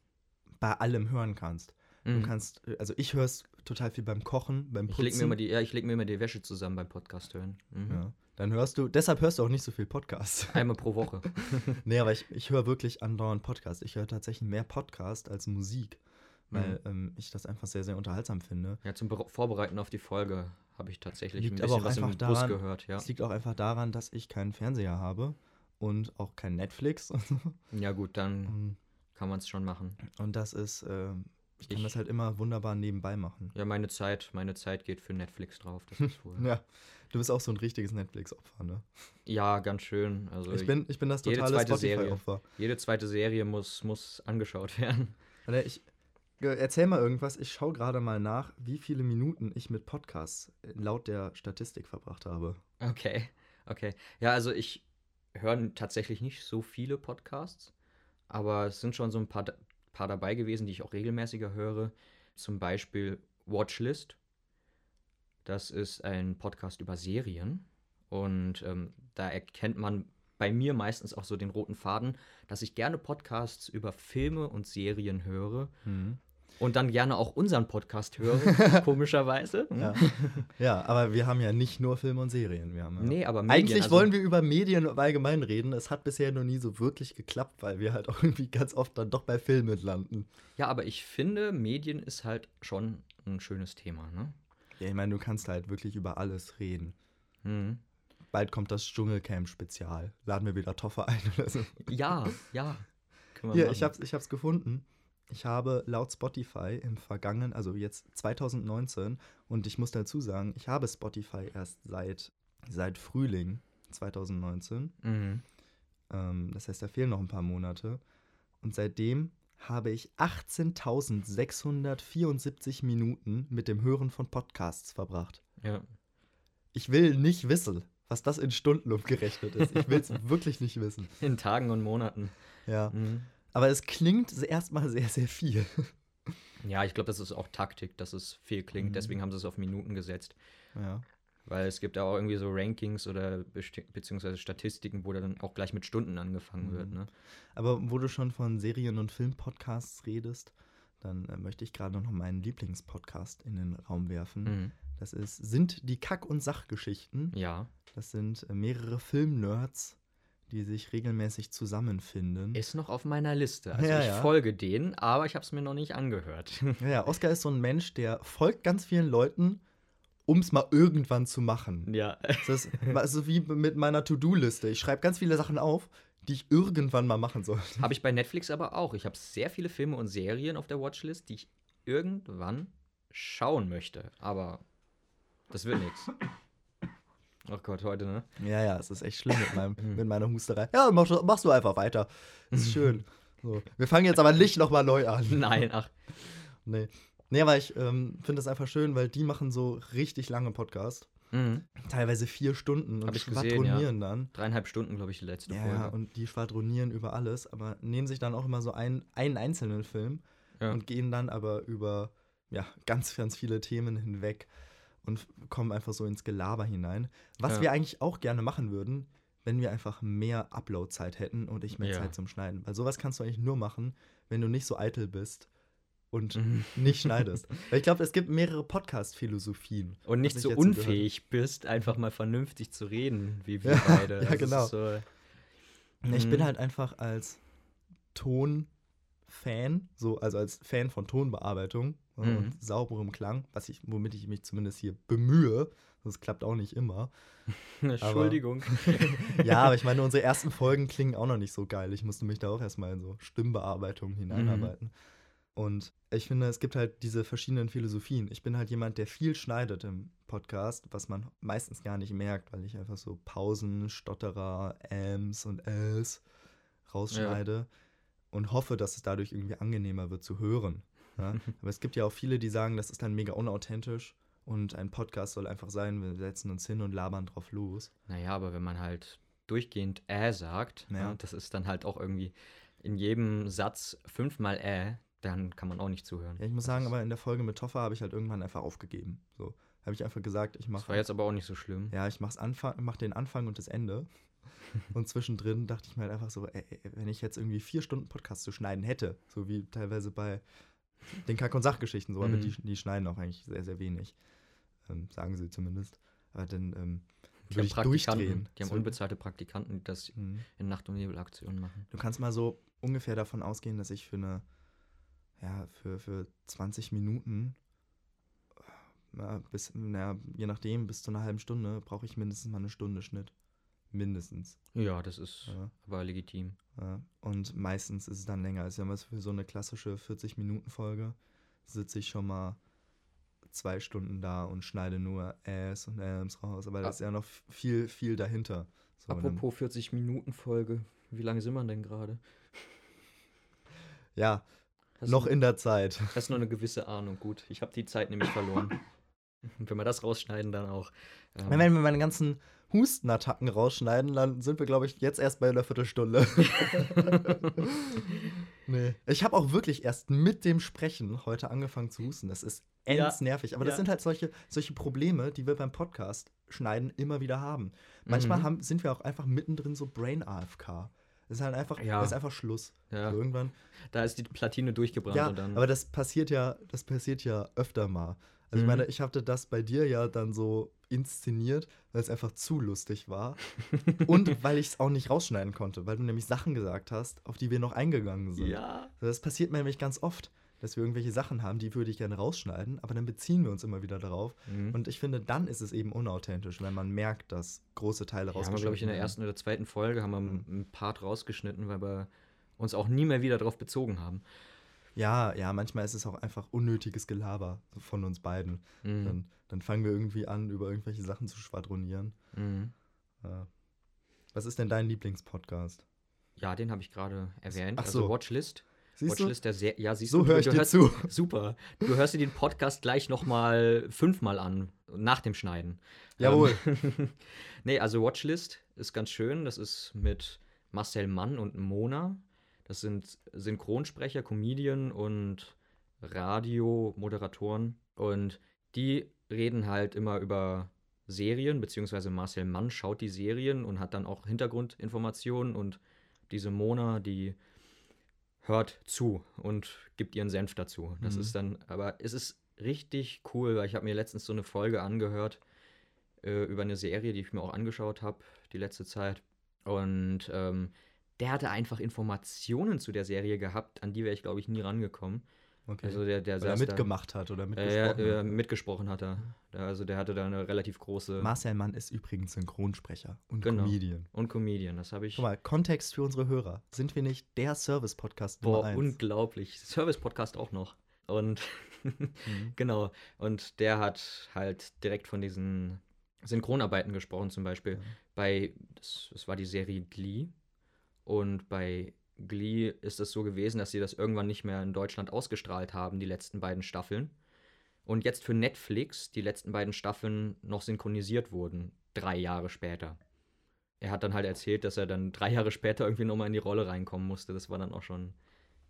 Speaker 3: bei allem hören kannst.
Speaker 2: Mhm.
Speaker 3: Du kannst, also ich höre es total viel beim Kochen, beim
Speaker 2: Ich
Speaker 3: Putzen.
Speaker 2: leg mir immer die, ja, ich leg mir immer die Wäsche zusammen beim Podcast hören. Mhm.
Speaker 3: ja. Dann hörst du, deshalb hörst du auch nicht so viel Podcast.
Speaker 2: Einmal pro Woche.
Speaker 3: nee, aber ich, ich höre wirklich andauernd Podcast. Ich höre tatsächlich mehr Podcast als Musik, weil
Speaker 2: Mhm.
Speaker 3: ähm, ich das einfach sehr, sehr unterhaltsam finde.
Speaker 2: Ja, zum Bero- Vorbereiten auf die Folge habe ich tatsächlich
Speaker 3: Liegt
Speaker 2: ein
Speaker 3: aber
Speaker 2: bisschen
Speaker 3: auch
Speaker 2: was im
Speaker 3: einfach
Speaker 2: Bus
Speaker 3: daran-
Speaker 2: gehört, ja.
Speaker 3: Es liegt auch einfach daran, dass ich keinen Fernseher habe und auch kein Netflix.
Speaker 2: Ja, gut, dann kann man es schon machen.
Speaker 3: und das ist, ähm, ich kann
Speaker 2: Ich-
Speaker 3: das halt immer wunderbar nebenbei machen.
Speaker 2: Ja, meine Zeit, meine Zeit geht für Netflix drauf. Das ist wohl.
Speaker 3: Ja, du bist auch so ein richtiges Netflix-Opfer, ne?
Speaker 2: ja, ganz schön. Also
Speaker 3: Ich bin, ich bin das
Speaker 2: jede
Speaker 3: totale
Speaker 2: zweite Serie.
Speaker 3: Spotify-Opfer.
Speaker 2: jede zweite Serie muss, muss angeschaut werden.
Speaker 3: Warte, Ich, äh, erzähl mal irgendwas. Ich schaue gerade mal nach, wie viele Minuten ich mit Podcasts äh, laut der Statistik verbracht habe.
Speaker 2: Okay, okay. Ja, also ich höre tatsächlich nicht so viele Podcasts, aber es sind schon so ein paar, paar dabei gewesen, die ich auch regelmäßiger höre. Zum Beispiel Watchlist. Das ist ein Podcast über Serien. Und ähm, da erkennt man bei mir meistens auch so den roten Faden, dass ich gerne Podcasts über Filme und Serien höre und dann gerne auch unseren Podcast höre, komischerweise.
Speaker 3: Ja. ja, aber wir haben ja nicht nur Filme und Serien. Wir haben ja
Speaker 2: Nee, aber Medien,
Speaker 3: Eigentlich
Speaker 2: also-
Speaker 3: wollen wir über Medien im Allgemeinen reden. Es hat bisher noch nie so wirklich geklappt, weil wir halt auch irgendwie ganz oft dann doch bei Filmen landen.
Speaker 2: Ja, aber ich finde, Medien ist halt schon ein schönes Thema, ne?
Speaker 3: Ja, ich meine, du kannst halt wirklich über alles reden.
Speaker 2: Mhm.
Speaker 3: Bald kommt das Dschungelcamp-Spezial. Laden wir wieder Toffer ein oder so.
Speaker 2: Ja, ja.
Speaker 3: Hier,
Speaker 2: machen.
Speaker 3: ich hab's, ich hab's gefunden. Ich habe laut Spotify im vergangenen, also jetzt 2019, und ich muss dazu sagen, ich habe Spotify erst seit, seit Frühling 2019.
Speaker 2: Mhm.
Speaker 3: Ähm, das heißt, da fehlen noch ein paar Monate. Und seitdem habe ich 18.674 Minuten mit dem Hören von Podcasts verbracht.
Speaker 2: Ja.
Speaker 3: Ich will nicht wissen, was das in Stunden umgerechnet ist. Ich will es wirklich nicht wissen.
Speaker 2: In Tagen und Monaten.
Speaker 3: Ja.
Speaker 2: Mhm.
Speaker 3: Aber es klingt erstmal sehr, sehr viel.
Speaker 2: Ja, ich glaube, das ist auch Taktik, dass es viel klingt.
Speaker 3: Mhm.
Speaker 2: Deswegen haben sie es auf Minuten gesetzt.
Speaker 3: Ja.
Speaker 2: Weil es gibt ja auch irgendwie so Rankings oder beziehungsweise Statistiken, wo dann auch gleich mit Stunden angefangen wird,
Speaker 3: Mhm.
Speaker 2: ne?
Speaker 3: Aber wo du schon von Serien- und Filmpodcasts redest, dann äh, möchte ich gerade noch meinen Lieblingspodcast in den Raum werfen.
Speaker 2: Mhm.
Speaker 3: Das ist, sind die Kack- und Sachgeschichten.
Speaker 2: Ja.
Speaker 3: Das sind äh, mehrere Filmnerds, die sich regelmäßig zusammenfinden.
Speaker 2: Ist noch auf meiner Liste. Also
Speaker 3: Ja,
Speaker 2: ich
Speaker 3: ja.
Speaker 2: folge denen, aber ich habe es mir noch nicht angehört.
Speaker 3: Ja, Oskar ist so ein Mensch, der folgt ganz vielen Leuten, um es mal irgendwann zu machen.
Speaker 2: ja.
Speaker 3: Das ist also wie mit meiner To-Do-Liste. Ich schreibe ganz viele Sachen auf, die ich irgendwann mal machen soll.
Speaker 2: Habe ich bei Netflix aber auch. Ich habe sehr viele Filme und Serien auf der Watchlist, die ich irgendwann schauen möchte. Aber das wird nichts. Ach Gott, heute, ne?
Speaker 3: Ja, ja, es ist echt schlimm mit, meinem,
Speaker 2: Mhm.
Speaker 3: mit meiner Husterei. Ja, mach, machst du einfach weiter. Ist schön. So. Wir fangen jetzt aber nicht nochmal neu an.
Speaker 2: Nein, ach.
Speaker 3: Nee. Nee, aber ich ähm, finde das einfach schön, weil die machen so richtig lange Podcasts.
Speaker 2: Mhm.
Speaker 3: Teilweise vier Stunden und
Speaker 2: ich gesehen,
Speaker 3: schwadronieren dann.
Speaker 2: Dreieinhalb Stunden, glaube ich, die letzte
Speaker 3: Ja,
Speaker 2: Folge.
Speaker 3: ja, und die schwadronieren über alles, aber nehmen sich dann auch immer so einen, einen einzelnen Film
Speaker 2: Ja.
Speaker 3: und gehen dann aber über ja, ganz, ganz viele Themen hinweg und kommen einfach so ins Gelaber hinein. Was
Speaker 2: Ja.
Speaker 3: wir eigentlich auch gerne machen würden, wenn wir einfach mehr Upload-Zeit hätten und ich mehr
Speaker 2: Ja.
Speaker 3: Zeit zum Schneiden. Weil sowas kannst du eigentlich nur machen, wenn du nicht so eitel bist und
Speaker 2: Mhm.
Speaker 3: nicht schneidest. Weil ich glaube, es gibt mehrere Podcast-Philosophien.
Speaker 2: Und nicht so unfähig bist, einfach mal vernünftig zu reden, wie wir
Speaker 3: Ja,
Speaker 2: beide.
Speaker 3: ja,
Speaker 2: Also
Speaker 3: genau.
Speaker 2: So,
Speaker 3: Ich bin
Speaker 2: Mhm.
Speaker 3: halt einfach als Ton-Fan, so, also als Fan von Tonbearbeitung
Speaker 2: Mhm.
Speaker 3: und sauberem Klang, was ich, womit ich mich zumindest hier bemühe. Das klappt auch nicht immer.
Speaker 2: Entschuldigung.
Speaker 3: Ja, aber ich meine, unsere ersten Folgen klingen auch noch nicht so geil. Ich musste mich da auch erstmal in so Stimmbearbeitung
Speaker 2: Mhm.
Speaker 3: hineinarbeiten. Und ich finde, es gibt halt diese verschiedenen Philosophien. Ich bin halt jemand, der viel schneidet im Podcast, was man meistens gar nicht merkt, weil ich einfach so Pausen, Stotterer, Ams und Ls rausschneide und hoffe, dass es dadurch irgendwie angenehmer wird zu hören. Ja? Aber es gibt ja auch viele, die sagen, das ist dann mega unauthentisch und ein Podcast soll einfach sein, wir setzen uns hin und labern drauf los.
Speaker 2: Naja, aber wenn man halt durchgehend äh sagt,
Speaker 3: Ja.
Speaker 2: ja. das ist dann halt auch irgendwie in jedem Satz fünfmal äh, dann kann man auch nicht zuhören.
Speaker 3: Ja, ich muss
Speaker 2: Das
Speaker 3: sagen, aber in der Folge mit Toffer habe ich halt irgendwann einfach aufgegeben. So habe ich einfach gesagt, ich
Speaker 2: Das
Speaker 3: mache
Speaker 2: war jetzt aber auch nicht so schlimm.
Speaker 3: ja, ich mach's Anfang, mach den Anfang und das Ende. und zwischendrin dachte ich mir halt einfach so, ey, wenn ich jetzt irgendwie vier Stunden Podcast zu schneiden hätte, so wie teilweise bei den Kack- und Sachgeschichten, so, aber
Speaker 2: Mhm.
Speaker 3: die, die schneiden auch eigentlich sehr, sehr wenig. Ähm, sagen sie zumindest. Aber dann ähm,
Speaker 2: Die
Speaker 3: würde
Speaker 2: haben
Speaker 3: ich durchdrehen.
Speaker 2: die haben
Speaker 3: So-
Speaker 2: unbezahlte Praktikanten, die das
Speaker 3: Mhm.
Speaker 2: in Nacht- und Nebelaktionen machen.
Speaker 3: Du kannst mal so ungefähr davon ausgehen, dass ich für eine, ja, für, für 20 Minuten, ja, bis, naja, je nachdem, bis zu einer halben Stunde, brauche ich mindestens mal eine Stunde Schnitt. Mindestens.
Speaker 2: Ja, das ist
Speaker 3: Ja,
Speaker 2: aber legitim.
Speaker 3: ja. Und meistens ist es dann länger. Also, wenn man für so eine klassische 40-Minuten-Folge sitze ich schon mal zwei Stunden da und schneide nur Äs und Äms raus. Aber da
Speaker 2: Ah.
Speaker 3: ist ja noch viel, viel dahinter. So,
Speaker 2: Apropos 40 Minuten Folge, wie lange sind wir denn gerade?
Speaker 3: ja,
Speaker 2: Hast
Speaker 3: noch
Speaker 2: du,
Speaker 3: in der Zeit.
Speaker 2: Hast nur eine gewisse Ahnung, gut. Ich habe die Zeit nämlich verloren. Und wenn wir das rausschneiden, dann auch. Ähm,
Speaker 3: Wenn wir meine ganzen Hustenattacken rausschneiden, dann sind wir, glaube ich, jetzt erst bei einer Viertelstunde. nee. Ich habe auch wirklich erst mit dem Sprechen heute angefangen zu husten. Das ist
Speaker 2: Ja.
Speaker 3: ends nervig. Aber das
Speaker 2: Ja.
Speaker 3: sind halt solche, solche Probleme, die wir beim Podcast schneiden immer wieder haben. Manchmal
Speaker 2: Mhm.
Speaker 3: haben, sind wir auch einfach mittendrin so Brain AFK. Das ist halt einfach,
Speaker 2: Ja.
Speaker 3: das ist einfach Schluss.
Speaker 2: ja,
Speaker 3: So irgendwann.
Speaker 2: da ist die Platine durchgebrannt
Speaker 3: Ja,
Speaker 2: und dann.
Speaker 3: aber das passiert ja, das passiert ja öfter mal. Also ich
Speaker 2: Mhm.
Speaker 3: meine, ich hatte das bei dir ja dann so inszeniert, weil es einfach zu lustig war. und weil ich es auch nicht rausschneiden konnte, weil du nämlich Sachen gesagt hast, auf die wir noch eingegangen sind.
Speaker 2: ja.
Speaker 3: Das passiert mir nämlich ganz oft, dass wir irgendwelche Sachen haben, die würde ich gerne rausschneiden, aber dann beziehen wir uns immer wieder darauf.
Speaker 2: Mhm.
Speaker 3: Und ich finde, dann ist es eben unauthentisch, wenn man merkt, dass große Teile
Speaker 2: Ja, haben wir,
Speaker 3: rausgeschnitten
Speaker 2: glaube ich, in der ersten oder zweiten Folge haben wir
Speaker 3: Mhm.
Speaker 2: einen Part rausgeschnitten, weil wir uns auch nie mehr wieder darauf bezogen haben.
Speaker 3: Ja, ja, manchmal ist es auch einfach unnötiges Gelaber von uns beiden.
Speaker 2: Mhm.
Speaker 3: Dann, dann fangen wir irgendwie an, über irgendwelche Sachen zu schwadronieren.
Speaker 2: Mhm.
Speaker 3: Ja. Was ist denn dein Lieblingspodcast?
Speaker 2: Ja, den habe ich gerade erwähnt.
Speaker 3: Ach
Speaker 2: Also
Speaker 3: so.
Speaker 2: Watchlist.
Speaker 3: Siehst du?
Speaker 2: Watchlist der Serie. Ja, siehst
Speaker 3: So
Speaker 2: du,
Speaker 3: höre
Speaker 2: du,
Speaker 3: ich
Speaker 2: du
Speaker 3: dir
Speaker 2: hörst,
Speaker 3: zu.
Speaker 2: Super. Du hörst dir den Podcast gleich noch mal fünfmal an, nach dem Schneiden.
Speaker 3: Jawohl.
Speaker 2: Ähm, nee, also Watchlist ist ganz schön. Das ist mit Marcel Mann und Mona. Das sind Synchronsprecher, Comedian und Radiomoderatoren. Und die reden halt immer über Serien, beziehungsweise Marcel Mann schaut die Serien und hat dann auch Hintergrundinformationen und diese Mona, die hört zu und gibt ihren Senf dazu. Das
Speaker 3: Mhm.
Speaker 2: ist dann, aber es ist richtig cool, weil ich habe mir letztens so eine Folge angehört äh, über eine Serie, die ich mir auch angeschaut habe die letzte Zeit. Und ähm, der hatte einfach Informationen zu der Serie gehabt, an die wäre ich, glaube ich, nie rangekommen.
Speaker 3: Okay.
Speaker 2: Also der, der
Speaker 3: er
Speaker 2: saß
Speaker 3: mitgemacht hat oder
Speaker 2: Da, äh,
Speaker 3: mitgesprochen
Speaker 2: äh,
Speaker 3: hat.
Speaker 2: mitgesprochen hat er. Da, also der hatte da eine relativ große.
Speaker 3: Marcel Mann ist übrigens Synchronsprecher und
Speaker 2: Genau.
Speaker 3: Comedian.
Speaker 2: und Comedian, das habe ich.
Speaker 3: Guck mal, Kontext für unsere Hörer. Sind wir nicht der Service-Podcast Nummer
Speaker 2: Boah,
Speaker 3: 1?
Speaker 2: unglaublich. Service-Podcast auch noch. Und
Speaker 3: Mhm.
Speaker 2: Genau. Und der hat halt direkt von diesen Synchronarbeiten gesprochen, zum Beispiel.
Speaker 3: Ja.
Speaker 2: Bei, das, das war die Serie Glee. Und bei Glee ist es so gewesen, dass sie das irgendwann nicht mehr in Deutschland ausgestrahlt haben, die letzten beiden Staffeln. Und jetzt für Netflix die letzten beiden Staffeln noch synchronisiert wurden, drei Jahre später. Er hat dann halt erzählt, dass er dann drei Jahre später irgendwie nochmal in die Rolle reinkommen musste. Das war dann auch schon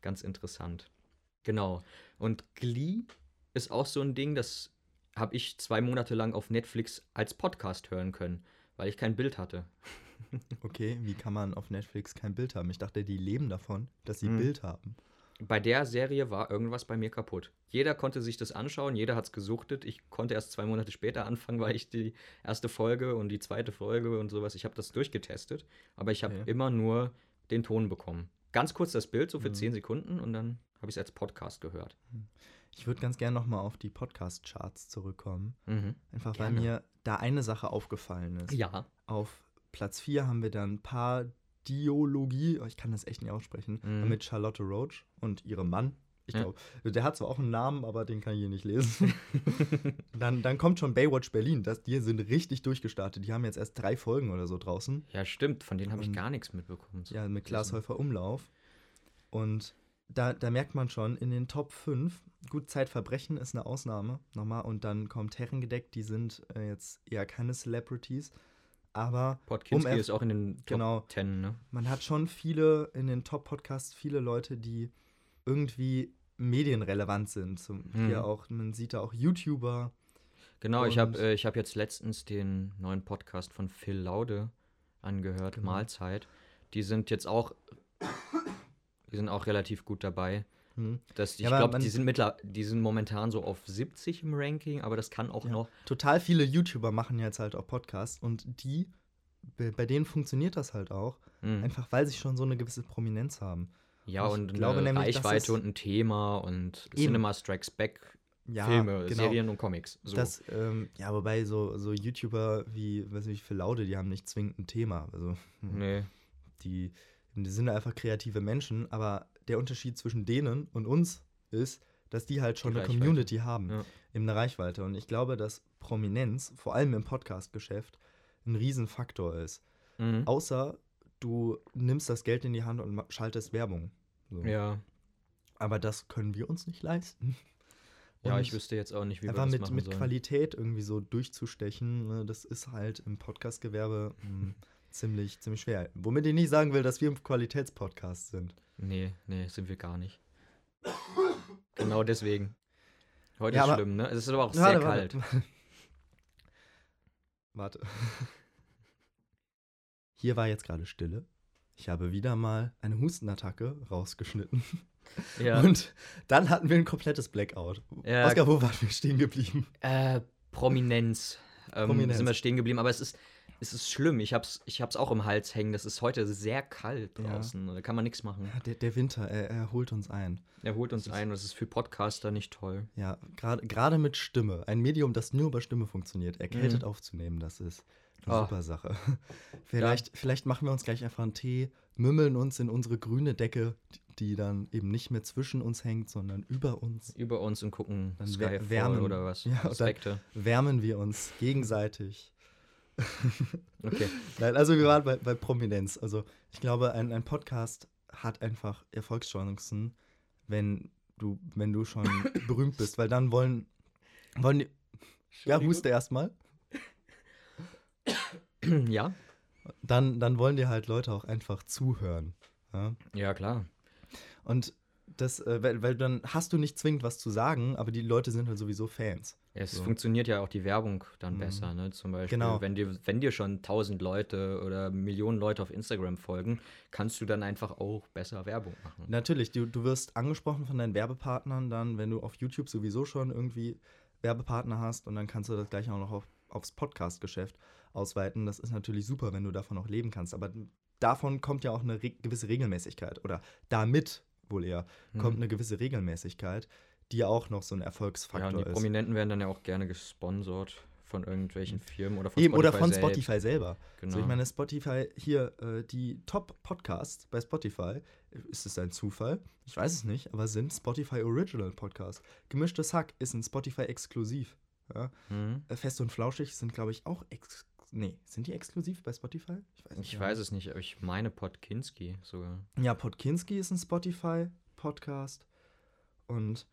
Speaker 2: ganz interessant. Genau. Und Glee ist auch so ein Ding, das habe ich zwei Monate lang auf Netflix als Podcast hören können, weil ich kein Bild hatte.
Speaker 3: Okay, wie kann man auf Netflix kein Bild haben? Ich dachte, die leben davon, dass sie
Speaker 2: Mhm.
Speaker 3: Bild haben.
Speaker 2: Bei der Serie war irgendwas bei mir kaputt. Jeder konnte sich das anschauen, jeder hat es gesuchtet. Ich konnte erst zwei Monate später anfangen, weil ich die erste Folge und die zweite Folge und sowas, ich habe das durchgetestet, aber ich habe
Speaker 3: Okay.
Speaker 2: immer nur den Ton bekommen. Ganz kurz das Bild, so für
Speaker 3: Mhm.
Speaker 2: zehn Sekunden und dann habe ich es als Podcast gehört.
Speaker 3: Ich würde ganz gerne nochmal auf die Podcast-Charts zurückkommen.
Speaker 2: Mhm.
Speaker 3: Einfach
Speaker 2: Gerne.
Speaker 3: weil mir da eine Sache aufgefallen ist.
Speaker 2: Ja.
Speaker 3: Auf Platz 4 haben wir dann Pardiologie, oh, ich kann das echt nicht aussprechen,
Speaker 2: Mhm.
Speaker 3: mit Charlotte Roach und ihrem Mann. Ich
Speaker 2: Ja.
Speaker 3: glaube, der hat zwar auch einen Namen, aber den kann ich hier nicht lesen. dann, dann kommt schon Baywatch Berlin. Das, die sind richtig durchgestartet. Die haben jetzt erst drei Folgen oder so draußen.
Speaker 2: Ja, stimmt, von denen habe ich gar nichts mitbekommen.
Speaker 3: Ja, mit Klaas
Speaker 2: Diesen-
Speaker 3: Häufer Umlauf. Und da, da merkt man schon, in den Top 5, gut, Zeitverbrechen ist eine Ausnahme, nochmal, und dann kommt Herrengedeck, die sind äh, jetzt eher keine Celebrities, aber
Speaker 2: Podkinski
Speaker 3: Um
Speaker 2: ist auch in den Top
Speaker 3: genau.
Speaker 2: 10, ne?
Speaker 3: man hat schon viele in den Top-Podcasts, viele Leute, die irgendwie medienrelevant sind. Zum,
Speaker 2: Mhm.
Speaker 3: hier auch, man sieht da auch YouTuber.
Speaker 2: Genau, ich habe äh, ich hab jetzt letztens den neuen Podcast von Phil Laude angehört,
Speaker 3: Genau.
Speaker 2: Mahlzeit. Die sind jetzt auch, die sind auch relativ gut dabei.
Speaker 3: Hm.
Speaker 2: Das, ich
Speaker 3: Ja,
Speaker 2: glaube, die sind mittler, die sind momentan so auf 70 im Ranking, aber das kann auch
Speaker 3: Ja.
Speaker 2: noch.
Speaker 3: Total viele YouTuber machen jetzt halt auch Podcasts und die, bei denen funktioniert das halt auch,
Speaker 2: Mhm.
Speaker 3: einfach weil sie schon so eine gewisse Prominenz haben.
Speaker 2: Ja,
Speaker 3: ich
Speaker 2: und
Speaker 3: glaube
Speaker 2: eine
Speaker 3: nämlich,
Speaker 2: Reichweite und ein Thema und
Speaker 3: Eben.
Speaker 2: Cinema Strikes Back,
Speaker 3: Ja,
Speaker 2: Filme,
Speaker 3: genau.
Speaker 2: Serien und Comics. So.
Speaker 3: Das, ähm, ja, wobei so, so YouTuber wie, weiß nicht, für Laude, die haben nicht zwingend ein Thema. Also,
Speaker 2: nee.
Speaker 3: die, die sind einfach kreative Menschen, aber der Unterschied zwischen denen und uns ist, dass die halt schon
Speaker 2: Die
Speaker 3: eine
Speaker 2: Reichweite.
Speaker 3: Community haben,
Speaker 2: Ja.
Speaker 3: eben eine Reichweite. Und ich glaube, dass Prominenz, vor allem im Podcast-Geschäft, ein Riesenfaktor ist.
Speaker 2: Mhm.
Speaker 3: Außer du nimmst das Geld in die Hand und schaltest Werbung. So.
Speaker 2: Ja.
Speaker 3: Aber das können wir uns nicht leisten.
Speaker 2: Ja,
Speaker 3: Und
Speaker 2: ich wüsste jetzt auch nicht, wie wir das
Speaker 3: mit,
Speaker 2: machen
Speaker 3: mit
Speaker 2: sollen.
Speaker 3: Qualität irgendwie so durchzustechen, ne, das ist halt im Podcast-Gewerbe mm, ziemlich, ziemlich schwer. Womit ich nicht sagen will, dass wir im Qualitätspodcast sind.
Speaker 2: Nee, nee, sind wir gar nicht. genau deswegen. Heute
Speaker 3: Ja,
Speaker 2: ist schlimm, ne? Es ist aber auch sehr
Speaker 3: Warte,
Speaker 2: kalt.
Speaker 3: Warte. warte. Hier war jetzt gerade Stille. Ich habe wieder mal eine Hustenattacke rausgeschnitten.
Speaker 2: Ja.
Speaker 3: Und dann hatten wir ein komplettes Blackout.
Speaker 2: Ja.
Speaker 3: Oskar, wo waren wir stehen geblieben?
Speaker 2: Äh, Prominenz. Ähm,
Speaker 3: Prominenz.
Speaker 2: Sind wir stehen geblieben, aber es ist, es ist schlimm. Ich hab's, ich hab's auch im Hals hängen. Das ist heute sehr kalt
Speaker 3: Ja.
Speaker 2: draußen. Da kann man nichts machen.
Speaker 3: Ja, der, der Winter, er, er holt uns ein.
Speaker 2: Er holt uns
Speaker 3: Das
Speaker 2: ein. Das ist für Podcaster nicht toll.
Speaker 3: Ja, gerade mit Stimme. Ein Medium, das nur über Stimme funktioniert. Erkältet
Speaker 2: Mhm.
Speaker 3: aufzunehmen, das ist eine
Speaker 2: Ah.
Speaker 3: super Sache. Vielleicht, vielleicht machen wir uns gleich einfach einen Tee, mümmeln uns in unsere grüne Decke, die- dann eben nicht mehr zwischen uns hängt, sondern über uns.
Speaker 2: Über uns und gucken
Speaker 3: Dann
Speaker 2: Skyfall
Speaker 3: wärmen.
Speaker 2: oder was.
Speaker 3: Ja, dann-
Speaker 2: Aspekte.
Speaker 3: Wärmen wir uns gegenseitig.
Speaker 2: Okay.
Speaker 3: Nein, also wir waren bei, bei Prominenz. Also ich glaube, ein, ein Podcast hat einfach Erfolgschancen, wenn du, wenn du schon berühmt bist, weil dann wollen, wollen die. Ja, huste erstmal.
Speaker 2: ja?
Speaker 3: Dann, dann wollen dir halt Leute auch einfach zuhören. Ja?
Speaker 2: Ja, klar.
Speaker 3: Und das, äh, weil, weil dann hast du nicht zwingend was zu sagen, aber die Leute sind halt sowieso Fans.
Speaker 2: Es
Speaker 3: So.
Speaker 2: funktioniert ja auch die Werbung dann
Speaker 3: Mhm.
Speaker 2: besser, ne? Zum Beispiel,
Speaker 3: Genau.
Speaker 2: wenn dir, wenn dir schon tausend Leute oder Millionen Leute auf Instagram folgen, kannst du dann einfach auch besser Werbung machen.
Speaker 3: Natürlich, du, du wirst angesprochen von deinen Werbepartnern dann, wenn du auf YouTube sowieso schon irgendwie Werbepartner hast und dann kannst du das gleich auch noch auf, aufs Podcast-Geschäft ausweiten. Das ist natürlich super, wenn du davon auch leben kannst. Aber davon kommt ja auch eine re gewisse Regelmäßigkeit oder damit wohl eher kommt
Speaker 2: Mhm.
Speaker 3: eine gewisse Regelmäßigkeit, die ja auch noch so ein
Speaker 2: Ja,
Speaker 3: Erfolgsfaktor
Speaker 2: und die
Speaker 3: ist.
Speaker 2: Prominenten werden dann ja auch gerne gesponsert von irgendwelchen Firmen oder von
Speaker 3: Eben, oder von
Speaker 2: selbst.
Speaker 3: Spotify selber.
Speaker 2: Genau.
Speaker 3: So, ich meine, Spotify, hier, äh, die Top-Podcasts bei Spotify, ist es ein Zufall? Ich weiß es nicht, aber sind Spotify Original Podcasts. Gemischtes Hack ist ein Spotify-Exklusiv. Ja?
Speaker 2: mhm.
Speaker 3: Äh, Fest und Flauschig sind, glaube ich, auch ex Nee, sind die exklusiv bei Spotify? Ich weiß,
Speaker 2: Ich weiß es nicht, aber ich meine Podkinski sogar.
Speaker 3: Ja, Podkinski ist ein Spotify-Podcast. Und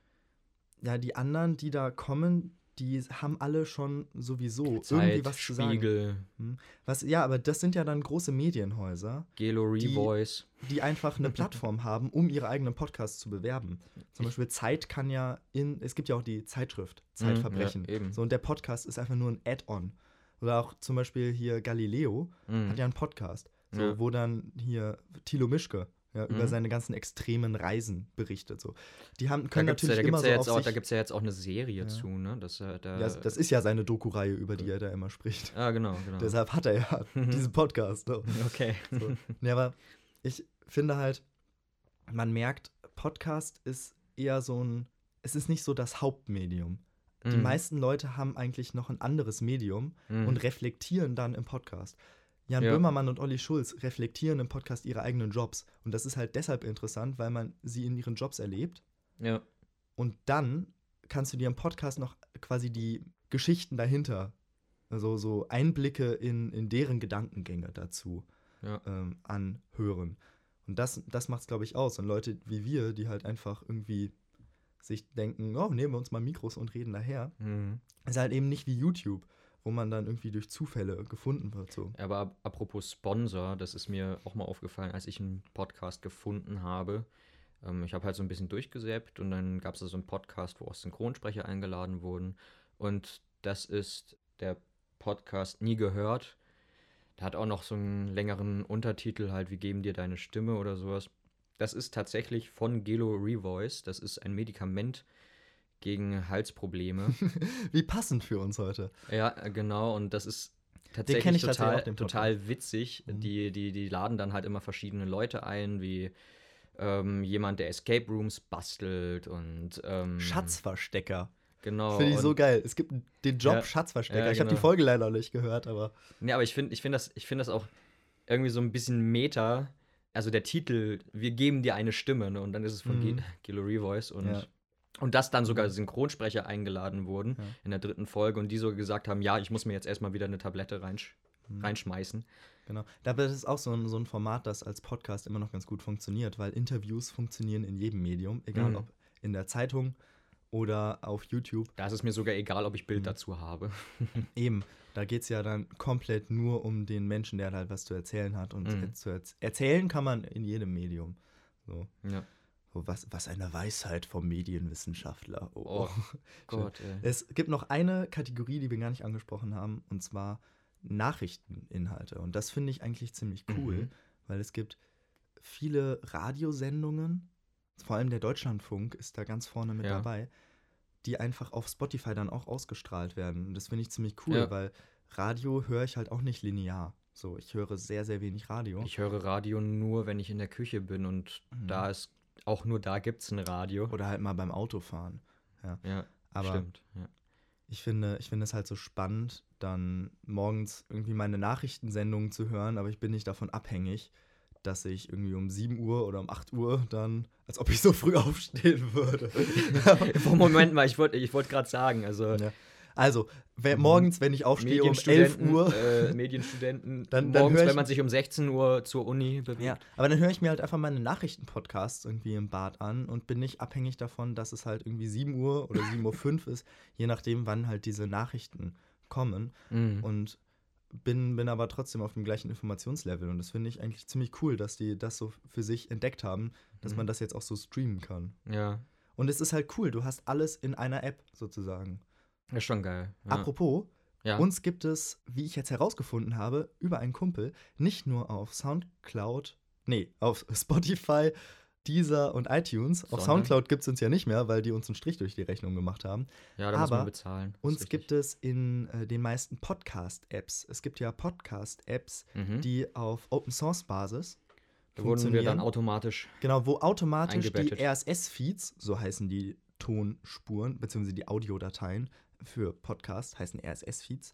Speaker 3: ja, die anderen, die da kommen, die haben alle schon sowieso irgendwie
Speaker 2: Zeit,
Speaker 3: was zu sagen.
Speaker 2: Spiegel,
Speaker 3: Hm. Was, ja, aber das sind ja dann große Medienhäuser,
Speaker 2: Gelo
Speaker 3: Die-
Speaker 2: Revoice.
Speaker 3: die einfach eine Plattform haben, um ihre eigenen Podcasts zu bewerben. Zum Beispiel Zeit kann ja in, es gibt ja auch die Zeitschrift Zeitverbrechen.
Speaker 2: Mhm, ja, eben.
Speaker 3: So, und der Podcast ist einfach nur ein Add-on. Oder auch zum Beispiel hier Galileo
Speaker 2: Mhm.
Speaker 3: hat ja einen Podcast, so,
Speaker 2: Ja.
Speaker 3: wo dann hier Thilo Mischke ja, über
Speaker 2: Mhm.
Speaker 3: seine ganzen extremen Reisen berichtet. So. Die haben,
Speaker 2: Da
Speaker 3: können
Speaker 2: gibt es ja,
Speaker 3: natürlich
Speaker 2: da
Speaker 3: immer so
Speaker 2: ja, jetzt auch, da gibt's ja jetzt auch eine Serie
Speaker 3: Ja.
Speaker 2: zu, ne? Das, äh, da,
Speaker 3: ja, das ist ja seine Doku-Reihe, über die er da immer spricht.
Speaker 2: Ah, genau, genau.
Speaker 3: Deshalb hat er ja diesen Podcast. So.
Speaker 2: okay.
Speaker 3: So. Ja, aber ich finde halt, man merkt, Podcast ist eher so ein, es ist nicht so das Hauptmedium. Die
Speaker 2: Mhm.
Speaker 3: meisten Leute haben eigentlich noch ein anderes Medium
Speaker 2: Mhm.
Speaker 3: und reflektieren dann im Podcast. Jan
Speaker 2: Ja.
Speaker 3: Böhmermann und Olli Schulz reflektieren im Podcast ihre eigenen Jobs. Und das ist halt deshalb interessant, weil man sie in ihren Jobs erlebt.
Speaker 2: Ja.
Speaker 3: Und dann kannst du dir im Podcast noch quasi die Geschichten dahinter, also so Einblicke in, in deren Gedankengänge dazu
Speaker 2: Ja.
Speaker 3: ähm, anhören. Und das, das macht es, glaube ich, aus. Und Leute wie wir, die halt einfach irgendwie sich denken, oh, nehmen wir uns mal Mikros und reden daher,
Speaker 2: Mhm.
Speaker 3: ist halt eben nicht wie YouTube, wo man dann irgendwie durch Zufälle gefunden wird. So.
Speaker 2: Aber ap- apropos Sponsor, das ist mir auch mal aufgefallen, als ich einen Podcast gefunden habe. Ähm, ich habe halt so ein bisschen durchgesäppt und dann gab es da so einen Podcast, wo auch Synchronsprecher eingeladen wurden. Und das ist der Podcast Nie gehört. Der hat auch noch so einen längeren Untertitel, halt, wie geben dir deine Stimme oder sowas. Das ist tatsächlich von Gelo Revoice. Das ist ein Medikament gegen Halsprobleme.
Speaker 3: Wie passend für uns heute.
Speaker 2: Ja, äh, genau. Und das ist tatsächlich
Speaker 3: ich tatsächlich
Speaker 2: total, total witzig.
Speaker 3: Mhm.
Speaker 2: Die, die, die laden dann halt immer verschiedene Leute ein, wie ähm, jemand, der Escape Rooms bastelt und ähm,
Speaker 3: Schatzverstecker.
Speaker 2: Genau.
Speaker 3: Finde ich so geil. Es gibt den Job
Speaker 2: Ja.
Speaker 3: Schatzverstecker.
Speaker 2: Ja,
Speaker 3: ich habe die
Speaker 2: genau.
Speaker 3: Folge leider nicht gehört, aber
Speaker 2: Ja, aber ich finde ich find das, ich find das auch irgendwie so ein bisschen Meta. Also der Titel, wir geben dir eine Stimme, ne? Und dann ist es von
Speaker 3: Mhm.
Speaker 2: Gilo Revoice und,
Speaker 3: Ja.
Speaker 2: Und dass dann sogar Synchronsprecher eingeladen wurden
Speaker 3: Ja.
Speaker 2: in der dritten Folge und die so gesagt haben, ja, ich muss mir jetzt erstmal wieder eine Tablette reinsch
Speaker 3: Mhm.
Speaker 2: reinschmeißen.
Speaker 3: Genau. Dabei ist es auch so ein, so ein Format, das als Podcast immer noch ganz gut funktioniert, weil Interviews funktionieren in jedem Medium, egal
Speaker 2: Mhm.
Speaker 3: ob in der Zeitung oder auf YouTube.
Speaker 2: Da ist es mir sogar egal, ob ich Bild
Speaker 3: Mhm.
Speaker 2: dazu habe.
Speaker 3: Eben, da geht es ja dann komplett nur um den Menschen, der halt was zu erzählen hat. Und
Speaker 2: Mhm.
Speaker 3: zu erz erzählen kann man in jedem Medium. So.
Speaker 2: Ja.
Speaker 3: Was, was eine Weisheit vom Medienwissenschaftler.
Speaker 2: Oh, Gott, ey.
Speaker 3: Es gibt noch eine Kategorie, die wir gar nicht angesprochen haben, und zwar Nachrichteninhalte. Und das finde ich eigentlich ziemlich cool,
Speaker 2: Mhm.
Speaker 3: weil es gibt viele Radiosendungen, vor allem der Deutschlandfunk ist da ganz vorne mit
Speaker 2: Ja.
Speaker 3: dabei, die einfach auf Spotify dann auch ausgestrahlt werden. Und das finde ich ziemlich cool,
Speaker 2: Ja.
Speaker 3: weil Radio höre ich halt auch nicht linear. So, ich höre sehr, sehr wenig Radio.
Speaker 2: Ich höre Radio nur, wenn ich in der Küche bin und
Speaker 3: Mhm.
Speaker 2: da ist, auch nur da gibt es ein Radio.
Speaker 3: Oder halt mal beim Autofahren.
Speaker 2: ja,
Speaker 3: Aber
Speaker 2: stimmt. Ja.
Speaker 3: ich finde, ich finde es halt so spannend, dann morgens irgendwie meine Nachrichtensendungen zu hören, aber ich bin nicht davon abhängig, dass ich irgendwie um 7 Uhr oder um 8 Uhr dann, als ob ich so früh aufstehen würde.
Speaker 2: Moment mal, ich wollte ich wollt gerade sagen, also
Speaker 3: ja. Also, wer,
Speaker 2: Mhm.
Speaker 3: morgens, wenn ich aufstehe um 11
Speaker 2: Medienstudenten,
Speaker 3: Uhr,
Speaker 2: äh, Medienstudenten,
Speaker 3: Dann- dann
Speaker 2: morgens,
Speaker 3: ich-
Speaker 2: wenn man sich um 16 Uhr zur Uni bewegt.
Speaker 3: ja, aber dann höre ich mir halt einfach meine Nachrichtenpodcasts irgendwie im Bad an und bin nicht abhängig davon, dass es halt irgendwie 7 Uhr oder 7.05 Uhr ist, je nachdem, wann halt diese Nachrichten kommen.
Speaker 2: Mhm.
Speaker 3: und bin, bin aber trotzdem auf dem gleichen Informationslevel. Und das finde ich eigentlich ziemlich cool, dass die das so für sich entdeckt haben, dass
Speaker 2: Mhm.
Speaker 3: man das jetzt auch so streamen kann.
Speaker 2: ja,
Speaker 3: Und es ist halt cool, du hast alles in einer App sozusagen.
Speaker 2: Ist schon geil. Ja.
Speaker 3: Apropos,
Speaker 2: ja.
Speaker 3: uns gibt es, wie ich jetzt herausgefunden habe, über einen Kumpel, nicht nur auf Soundcloud, nee, auf Spotify, Deezer und iTunes. Auf
Speaker 2: Sondern?
Speaker 3: Soundcloud gibt es uns ja nicht mehr, weil die uns einen Strich durch die Rechnung gemacht haben.
Speaker 2: ja, da muss man
Speaker 3: aber
Speaker 2: bezahlen.
Speaker 3: Uns gibt es in äh, den meisten Podcast-Apps. Es gibt ja Podcast-Apps,
Speaker 2: Mhm.
Speaker 3: die auf Open Source Basis
Speaker 2: Da wurden wir dann automatisch.
Speaker 3: genau, wo automatisch die. RSS-Feeds, so heißen die Tonspuren, beziehungsweise die Audiodateien, für Podcast, heißen RSS-Feeds.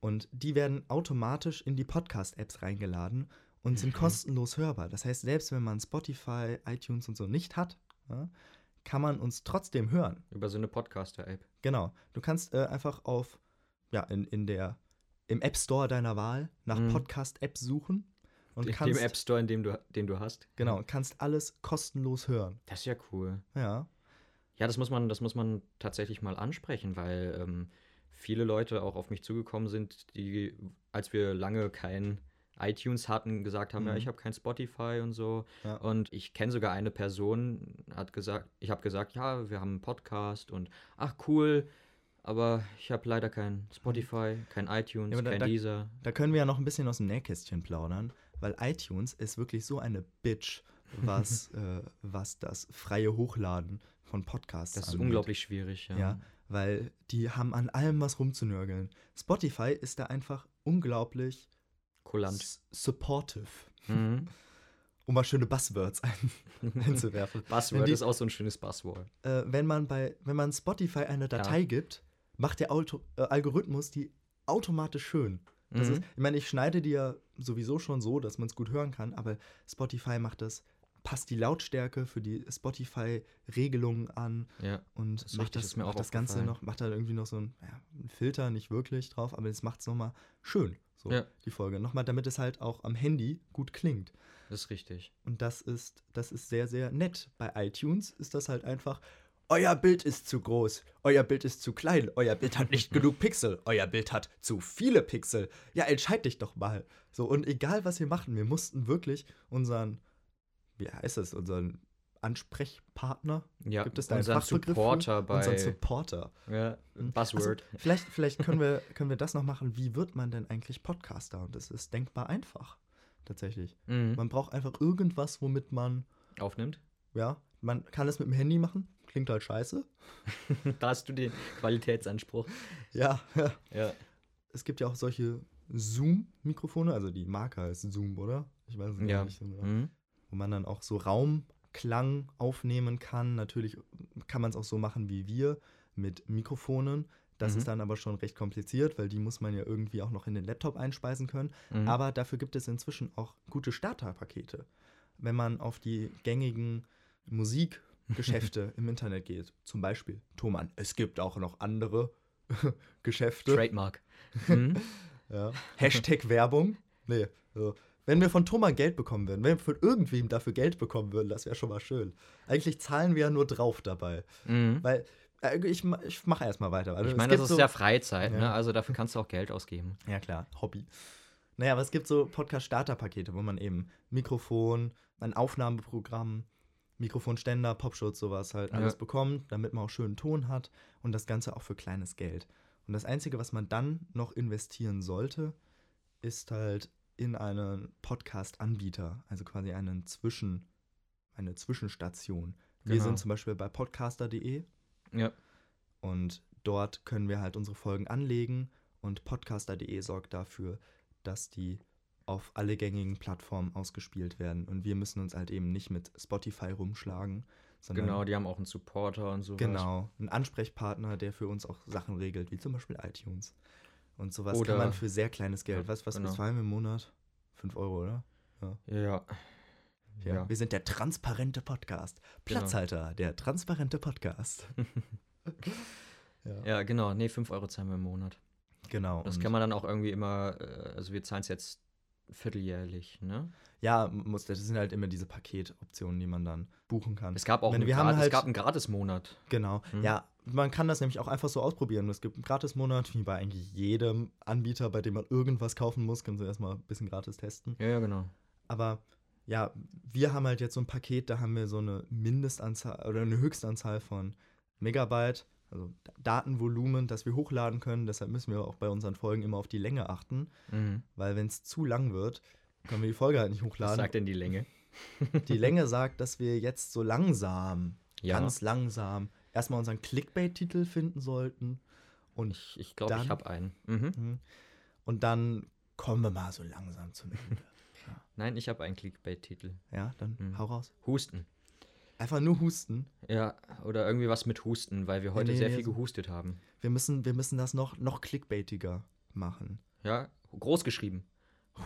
Speaker 3: Und die werden automatisch in die Podcast-Apps reingeladen und sind
Speaker 2: Mhm.
Speaker 3: kostenlos hörbar. Das heißt, selbst wenn man Spotify, iTunes und so nicht hat, ja, kann man uns trotzdem hören.
Speaker 2: Über so eine Podcaster-App.
Speaker 3: Genau. Du kannst äh, einfach auf, ja, in, in der, im App Store deiner Wahl nach
Speaker 2: Mhm.
Speaker 3: Podcast-Apps suchen und
Speaker 2: In dem
Speaker 3: kannst,
Speaker 2: App Store, in dem du, den du hast.
Speaker 3: genau, kannst alles kostenlos hören.
Speaker 2: Das ist ja cool.
Speaker 3: Ja.
Speaker 2: Ja, das muss man, das muss man tatsächlich mal ansprechen, weil ähm, viele Leute auch auf mich zugekommen sind, die, als wir lange kein iTunes hatten, gesagt haben, ja,
Speaker 3: Mhm.
Speaker 2: ich habe kein Spotify und so.
Speaker 3: Ja.
Speaker 2: Und ich kenne sogar eine Person, hat gesagt, ich habe gesagt, ja, wir haben einen Podcast und ach cool, aber ich habe leider kein Spotify, kein iTunes,
Speaker 3: Ja, da-
Speaker 2: kein
Speaker 3: da-
Speaker 2: Deezer.
Speaker 3: Da können wir ja noch ein bisschen aus dem Nähkästchen plaudern, weil iTunes ist wirklich so eine Bitch, was, äh, was das freie Hochladen von Podcasts
Speaker 2: Das ist
Speaker 3: angeht.
Speaker 2: unglaublich schwierig, ja.
Speaker 3: Ja, weil die haben an allem was rumzunörgeln. Spotify ist da einfach unglaublich
Speaker 2: Kulant.
Speaker 3: supportive,
Speaker 2: Mhm.
Speaker 3: um mal schöne Buzzwords ein, einzuwerfen.
Speaker 2: Buzzword
Speaker 3: die-
Speaker 2: ist auch so ein schönes Buzzword.
Speaker 3: äh, wenn man bei, wenn man Spotify eine Datei gibt, macht der Auto, äh, Algorithmus die automatisch schön. Das
Speaker 2: Mhm.
Speaker 3: ist, ich meine, ich schneide die ja sowieso schon so, dass man es gut hören kann, aber Spotify macht das, passt die Lautstärke für die Spotify-Regelungen an
Speaker 2: ja.
Speaker 3: und
Speaker 2: Das
Speaker 3: macht, das, macht das Ganze noch, macht da irgendwie noch so ein, ja, einen Filter, nicht wirklich drauf, aber es macht es nochmal schön, so
Speaker 2: Ja.
Speaker 3: die Folge. Nochmal, damit es halt auch am Handy gut klingt.
Speaker 2: Das ist richtig.
Speaker 3: Und das ist, das ist sehr, sehr nett. Bei iTunes ist das halt einfach, euer Bild ist zu groß, euer Bild ist zu klein, euer Bild hat nicht genug Pixel, euer Bild hat zu viele Pixel. Ja, entscheid dich doch mal. So, und egal was wir machen, wir mussten wirklich unseren, wie heißt das, unseren Ansprechpartner,
Speaker 2: Ja,
Speaker 3: gibt es da einen
Speaker 2: unseren Supporter bei
Speaker 3: Unseren Supporter.
Speaker 2: ja,
Speaker 3: Mhm.
Speaker 2: Buzzword.
Speaker 3: Also, vielleicht vielleicht können, wir, können wir das noch machen. Wie wird man denn eigentlich Podcaster? Und das ist denkbar einfach, tatsächlich.
Speaker 2: Mhm.
Speaker 3: Man braucht einfach irgendwas, womit man
Speaker 2: Aufnimmt.
Speaker 3: ja, man kann es mit dem Handy machen. Klingt halt scheiße.
Speaker 2: Da hast du den Qualitätsanspruch.
Speaker 3: Ja,
Speaker 2: Ja.
Speaker 3: es gibt ja auch solche Zoom-Mikrofone, also die Marke heißt Zoom, oder? Ich weiß es
Speaker 2: Ja.
Speaker 3: nicht genau.
Speaker 2: Mhm.
Speaker 3: Wo man dann auch so Raumklang aufnehmen kann. Natürlich kann man es auch so machen wie wir mit Mikrofonen. Das
Speaker 2: Mhm.
Speaker 3: ist dann aber schon recht kompliziert, weil die muss man ja irgendwie auch noch in den Laptop einspeisen können.
Speaker 2: Mhm.
Speaker 3: Aber dafür gibt es inzwischen auch gute Starterpakete. Wenn man auf die gängigen Musikgeschäfte im Internet geht, zum Beispiel Thomann, es gibt auch noch andere Geschäfte.
Speaker 2: Trademark. Mhm.
Speaker 3: Ja. Hashtag Werbung. Nee, so. Wenn wir von Thomann Geld bekommen würden, wenn wir von irgendwem dafür Geld bekommen würden, das wäre schon mal schön. Eigentlich zahlen wir ja nur drauf dabei.
Speaker 2: Mhm.
Speaker 3: Weil, äh, ich, ich mache erstmal weiter. Also,
Speaker 2: Ich meine, das ist
Speaker 3: so-
Speaker 2: ja Freizeit, ne?
Speaker 3: Ja.
Speaker 2: Also dafür kannst du auch Geld ausgeben.
Speaker 3: Ja, klar, Hobby. Naja, aber es gibt so Podcast-Starter-Pakete, wo man eben Mikrofon, ein Aufnahmeprogramm, Mikrofonständer, Popschutz, sowas halt
Speaker 2: Ja.
Speaker 3: alles bekommt, damit man auch schönen Ton hat und das Ganze auch für kleines Geld. Und das Einzige, was man dann noch investieren sollte, ist halt in einen Podcast-Anbieter, also quasi einen Zwischen, eine Zwischenstation. Wir
Speaker 2: Genau.
Speaker 3: sind zum Beispiel bei podcaster.de
Speaker 2: Ja.
Speaker 3: und dort können wir halt unsere Folgen anlegen und podcaster.de sorgt dafür, dass die auf alle gängigen Plattformen ausgespielt werden. Und wir müssen uns halt eben nicht mit Spotify rumschlagen, sondern
Speaker 2: Genau, die haben auch einen Supporter und sowas.
Speaker 3: genau einen Ansprechpartner, der für uns auch Sachen regelt, wie zum Beispiel iTunes. Und sowas
Speaker 2: Oder-
Speaker 3: kann man für sehr kleines Geld.
Speaker 2: Ja,
Speaker 3: was was
Speaker 2: genau.
Speaker 3: bezahlen wir im Monat? 5 Euro, oder?
Speaker 2: Ja.
Speaker 3: Ja.
Speaker 2: Ja.
Speaker 3: Wir sind der transparente Podcast.
Speaker 2: Genau.
Speaker 3: Platzhalter, der transparente Podcast. ja.
Speaker 2: Ja, genau. Nee, 5 Euro zahlen wir im Monat.
Speaker 3: Genau.
Speaker 2: Das kann man dann auch irgendwie immer, äh, also wir zahlen es jetzt vierteljährlich, ne?
Speaker 3: Ja, muss, das sind halt immer diese Paketoptionen, die man dann buchen kann.
Speaker 2: Es gab auch einen,
Speaker 3: wir haben
Speaker 2: Gratis,
Speaker 3: halt-
Speaker 2: es gab einen Gratis-Monat.
Speaker 3: Genau.
Speaker 2: Hm.
Speaker 3: Ja, man kann das nämlich auch einfach so ausprobieren. Es gibt einen Gratismonat, wie bei eigentlich jedem Anbieter, bei dem man irgendwas kaufen muss, können Sie erstmal ein bisschen gratis testen.
Speaker 2: Ja, ja, genau.
Speaker 3: Aber ja, wir haben halt jetzt so ein Paket, da haben wir so eine Mindestanzahl oder eine Höchstanzahl von Megabyte, also Datenvolumen, das wir hochladen können. Deshalb müssen wir auch bei unseren Folgen immer auf die Länge achten,
Speaker 2: Mhm.
Speaker 3: weil wenn es zu lang wird, können wir die Folge halt nicht
Speaker 2: Was
Speaker 3: hochladen.
Speaker 2: sagt denn die Länge?
Speaker 3: Die Länge sagt, dass wir jetzt so langsam,
Speaker 2: Ja.
Speaker 3: ganz langsam, erstmal unseren Clickbait-Titel finden sollten. Und,
Speaker 2: Ich, ich glaube,
Speaker 3: Dann-
Speaker 2: ich habe einen. Mhm.
Speaker 3: Mhm. und dann kommen wir mal so langsam zum Ende.
Speaker 2: Nein, ich habe einen Clickbait-Titel.
Speaker 3: ja, dann
Speaker 2: Mhm.
Speaker 3: hau raus.
Speaker 2: Husten.
Speaker 3: Einfach nur husten.
Speaker 2: Ja, oder irgendwie was mit Husten, weil wir heute
Speaker 3: nee,
Speaker 2: sehr
Speaker 3: nee,
Speaker 2: viel gehustet haben.
Speaker 3: Wir müssen, wir müssen das noch, noch clickbaitiger machen.
Speaker 2: Ja, groß geschrieben.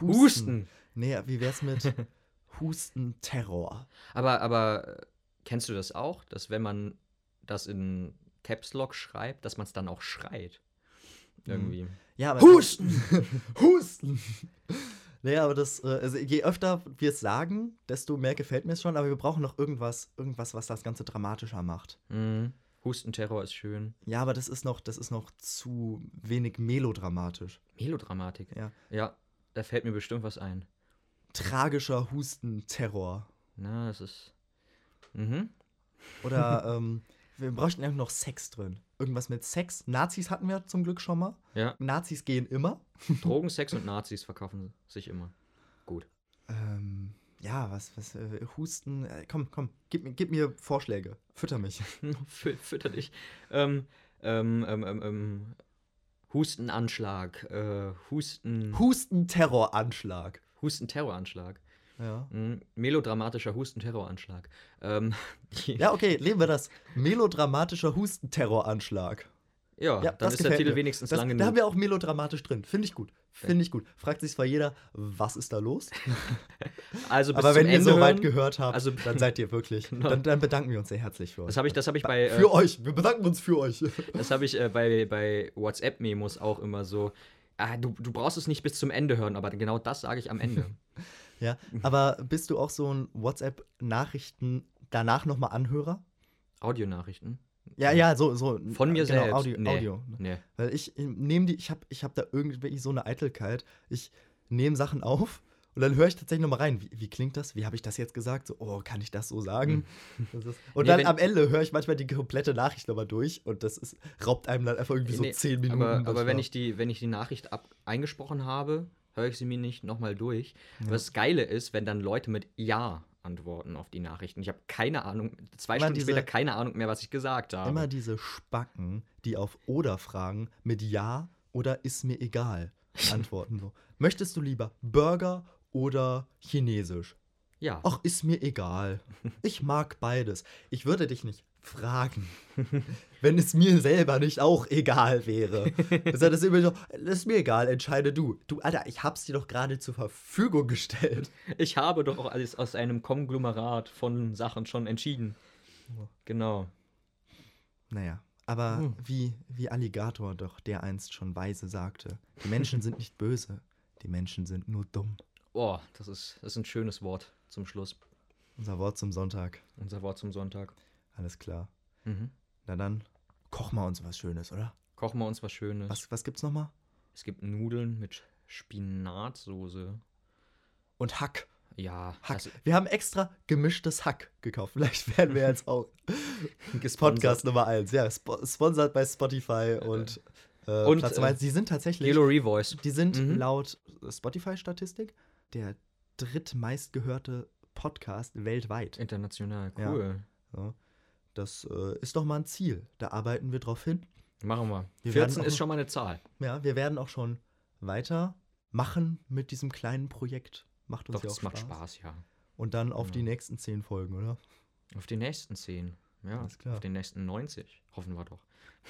Speaker 3: Husten.
Speaker 2: Husten.
Speaker 3: Nee, wie wär's mit Husten-Terror?
Speaker 2: Aber, aber äh, kennst du das auch, dass wenn man das in Caps Lock schreibt, dass man es dann auch schreit? Irgendwie.
Speaker 3: Ja, aber
Speaker 2: Husten!
Speaker 3: Husten! Naja, aber das, äh, also je öfter wir es sagen, desto mehr gefällt mir es schon, aber wir brauchen noch irgendwas, irgendwas, was das Ganze dramatischer macht.
Speaker 2: Mhm. Hustenterror ist schön.
Speaker 3: Ja, aber das ist noch, das ist noch zu wenig melodramatisch.
Speaker 2: Melodramatik.
Speaker 3: Ja.
Speaker 2: Ja, da fällt mir bestimmt was ein.
Speaker 3: Tragischer Hustenterror.
Speaker 2: Na, das ist. Mhm.
Speaker 3: Oder ähm, wir bräuchten einfach noch Sex drin. Irgendwas mit Sex. Nazis hatten wir zum Glück schon mal.
Speaker 2: Ja.
Speaker 3: Nazis gehen immer.
Speaker 2: Drogen, Sex und Nazis verkaufen sich immer. Gut.
Speaker 3: Ähm, ja, was, was, äh, Husten. Äh, komm, komm, gib, mir- gib mir Vorschläge. Fütter mich.
Speaker 2: Fü fütter dich. Ähm, ähm, ähm, ähm, ähm, Hustenanschlag. Äh, Husten.
Speaker 3: Hustenterroranschlag.
Speaker 2: Hustenterroranschlag.
Speaker 3: Ja.
Speaker 2: Mhm. Melodramatischer Hustenterroranschlag. Ähm,
Speaker 3: Ja, okay, nehmen wir das. Melodramatischer Hustenterroranschlag.
Speaker 2: ja,
Speaker 3: Ja,
Speaker 2: dann
Speaker 3: das
Speaker 2: ist der
Speaker 3: gefällt
Speaker 2: Titel
Speaker 3: mir.
Speaker 2: wenigstens
Speaker 3: Das,
Speaker 2: lang
Speaker 3: da
Speaker 2: genug.
Speaker 3: haben wir auch melodramatisch drin. Finde ich gut. Finde ich gut. Fragt sich zwar jeder, was ist da los?
Speaker 2: also
Speaker 3: Aber wenn ihr
Speaker 2: Ende
Speaker 3: so weit gehört habt,
Speaker 2: also-
Speaker 3: dann seid ihr wirklich.
Speaker 2: Genau.
Speaker 3: Dann, dann bedanken wir uns sehr herzlich für euch.
Speaker 2: Das habe ich, das hab ich bei. Äh,
Speaker 3: für euch. Wir bedanken uns für euch.
Speaker 2: Das habe ich äh, bei, bei WhatsApp-Memos auch immer so. Ah, du, du brauchst es nicht bis zum Ende hören, aber genau das sage ich am Ende.
Speaker 3: Ja, aber bist du auch so ein WhatsApp-Nachrichten danach nochmal Anhörer?
Speaker 2: Audionachrichten.
Speaker 3: Ja, ja, so, so.
Speaker 2: Von mir
Speaker 3: genau,
Speaker 2: selbst.
Speaker 3: Audio.
Speaker 2: Nee.
Speaker 3: Audio.
Speaker 2: Nee.
Speaker 3: Weil ich nehme die, ich habe ich hab da irgendwie so eine Eitelkeit. Ich nehme Sachen auf und dann höre ich tatsächlich nochmal rein. Wie, wie klingt das? Wie habe ich das jetzt gesagt? So, oh, kann ich das so sagen? Das ist, und
Speaker 2: Nee,
Speaker 3: dann am Ende höre ich manchmal die komplette Nachricht nochmal durch und das ist, raubt einem dann einfach irgendwie so
Speaker 2: Nee,
Speaker 3: zehn Minuten.
Speaker 2: Aber, aber wenn, ich die, wenn ich die Nachricht ab eingesprochen habe, höre ich sie mir nicht nochmal durch. Aber das Geile ist, wenn dann Leute mit Ja antworten auf die Nachrichten. Ich habe keine Ahnung, zwei
Speaker 3: Immer
Speaker 2: Stunden
Speaker 3: diese-
Speaker 2: später keine Ahnung mehr, was ich gesagt habe.
Speaker 3: Immer diese Spacken, die auf oder fragen mit Ja oder ist mir egal antworten. So. Möchtest du lieber Burger oder Chinesisch?
Speaker 2: ja.
Speaker 3: Ach, ist mir egal. Ich mag beides. Ich würde dich nicht fragen, wenn es mir selber nicht auch egal wäre. Das ist immer so, das ist mir egal, entscheide du. Du, Alter, ich hab's dir doch gerade zur Verfügung gestellt.
Speaker 2: Ich habe doch auch alles aus einem Konglomerat von Sachen schon entschieden. Genau.
Speaker 3: Naja, aber
Speaker 2: Hm.
Speaker 3: wie, wie Alligator doch der einst schon weise sagte, die Menschen sind nicht böse, die Menschen sind nur dumm.
Speaker 2: Oh, das ist, das ist ein schönes Wort zum Schluss.
Speaker 3: Unser Wort zum Sonntag.
Speaker 2: Unser Wort zum Sonntag.
Speaker 3: Alles klar.
Speaker 2: Mhm.
Speaker 3: Na dann, koch mal uns was Schönes, oder?
Speaker 2: Kochen wir uns was Schönes.
Speaker 3: Was, was gibt's nochmal?
Speaker 2: Es gibt Nudeln mit Spinatsoße.
Speaker 3: Und Hack.
Speaker 2: Ja,
Speaker 3: Hack.
Speaker 2: das-
Speaker 3: Wir haben extra gemischtes Hack gekauft. Vielleicht werden wir jetzt auch Podcast Nummer 1. Ja, spo sponsert bei Spotify und, äh,
Speaker 2: Und,
Speaker 3: Platz
Speaker 2: äh,
Speaker 3: Nummer eins. Die sind tatsächlich,
Speaker 2: Halo Revoice.
Speaker 3: die sind
Speaker 2: Mhm.
Speaker 3: laut Spotify-Statistik der drittmeistgehörte Podcast weltweit.
Speaker 2: International,
Speaker 3: Ja.
Speaker 2: cool.
Speaker 3: So. Das äh, ist doch mal ein Ziel. Da arbeiten wir drauf hin.
Speaker 2: Machen wir.
Speaker 3: Wir
Speaker 2: 14
Speaker 3: werden
Speaker 2: ist schon mal eine Zahl.
Speaker 3: Ja, wir werden auch schon weiter machen mit diesem kleinen Projekt. Macht uns
Speaker 2: Doch,
Speaker 3: ja auch
Speaker 2: es macht
Speaker 3: Spaß.
Speaker 2: Spaß, ja.
Speaker 3: Und dann auf
Speaker 2: Ja.
Speaker 3: die nächsten zehn Folgen, oder?
Speaker 2: Auf die nächsten 10. Ja,
Speaker 3: Alles klar.
Speaker 2: auf den nächsten 90. Hoffen wir doch.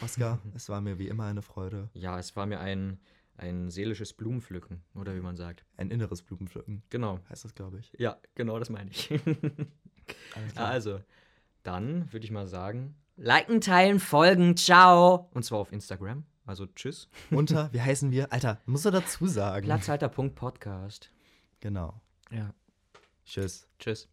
Speaker 3: Oskar, es war mir wie immer eine Freude.
Speaker 2: Ja, es war mir ein, ein seelisches Blumenpflücken, oder wie man sagt.
Speaker 3: Ein inneres Blumenpflücken
Speaker 2: Genau.
Speaker 3: heißt das, glaube ich.
Speaker 2: Ja, genau das meine ich. Also, dann würde ich mal sagen, liken, teilen, folgen, ciao. Und zwar auf Instagram. Also tschüss.
Speaker 3: Unter, wie heißen wir? Alter, musst du dazu sagen.
Speaker 2: Platzhalter.podcast.
Speaker 3: Genau.
Speaker 2: Ja,
Speaker 3: Tschüss.
Speaker 2: tschüss.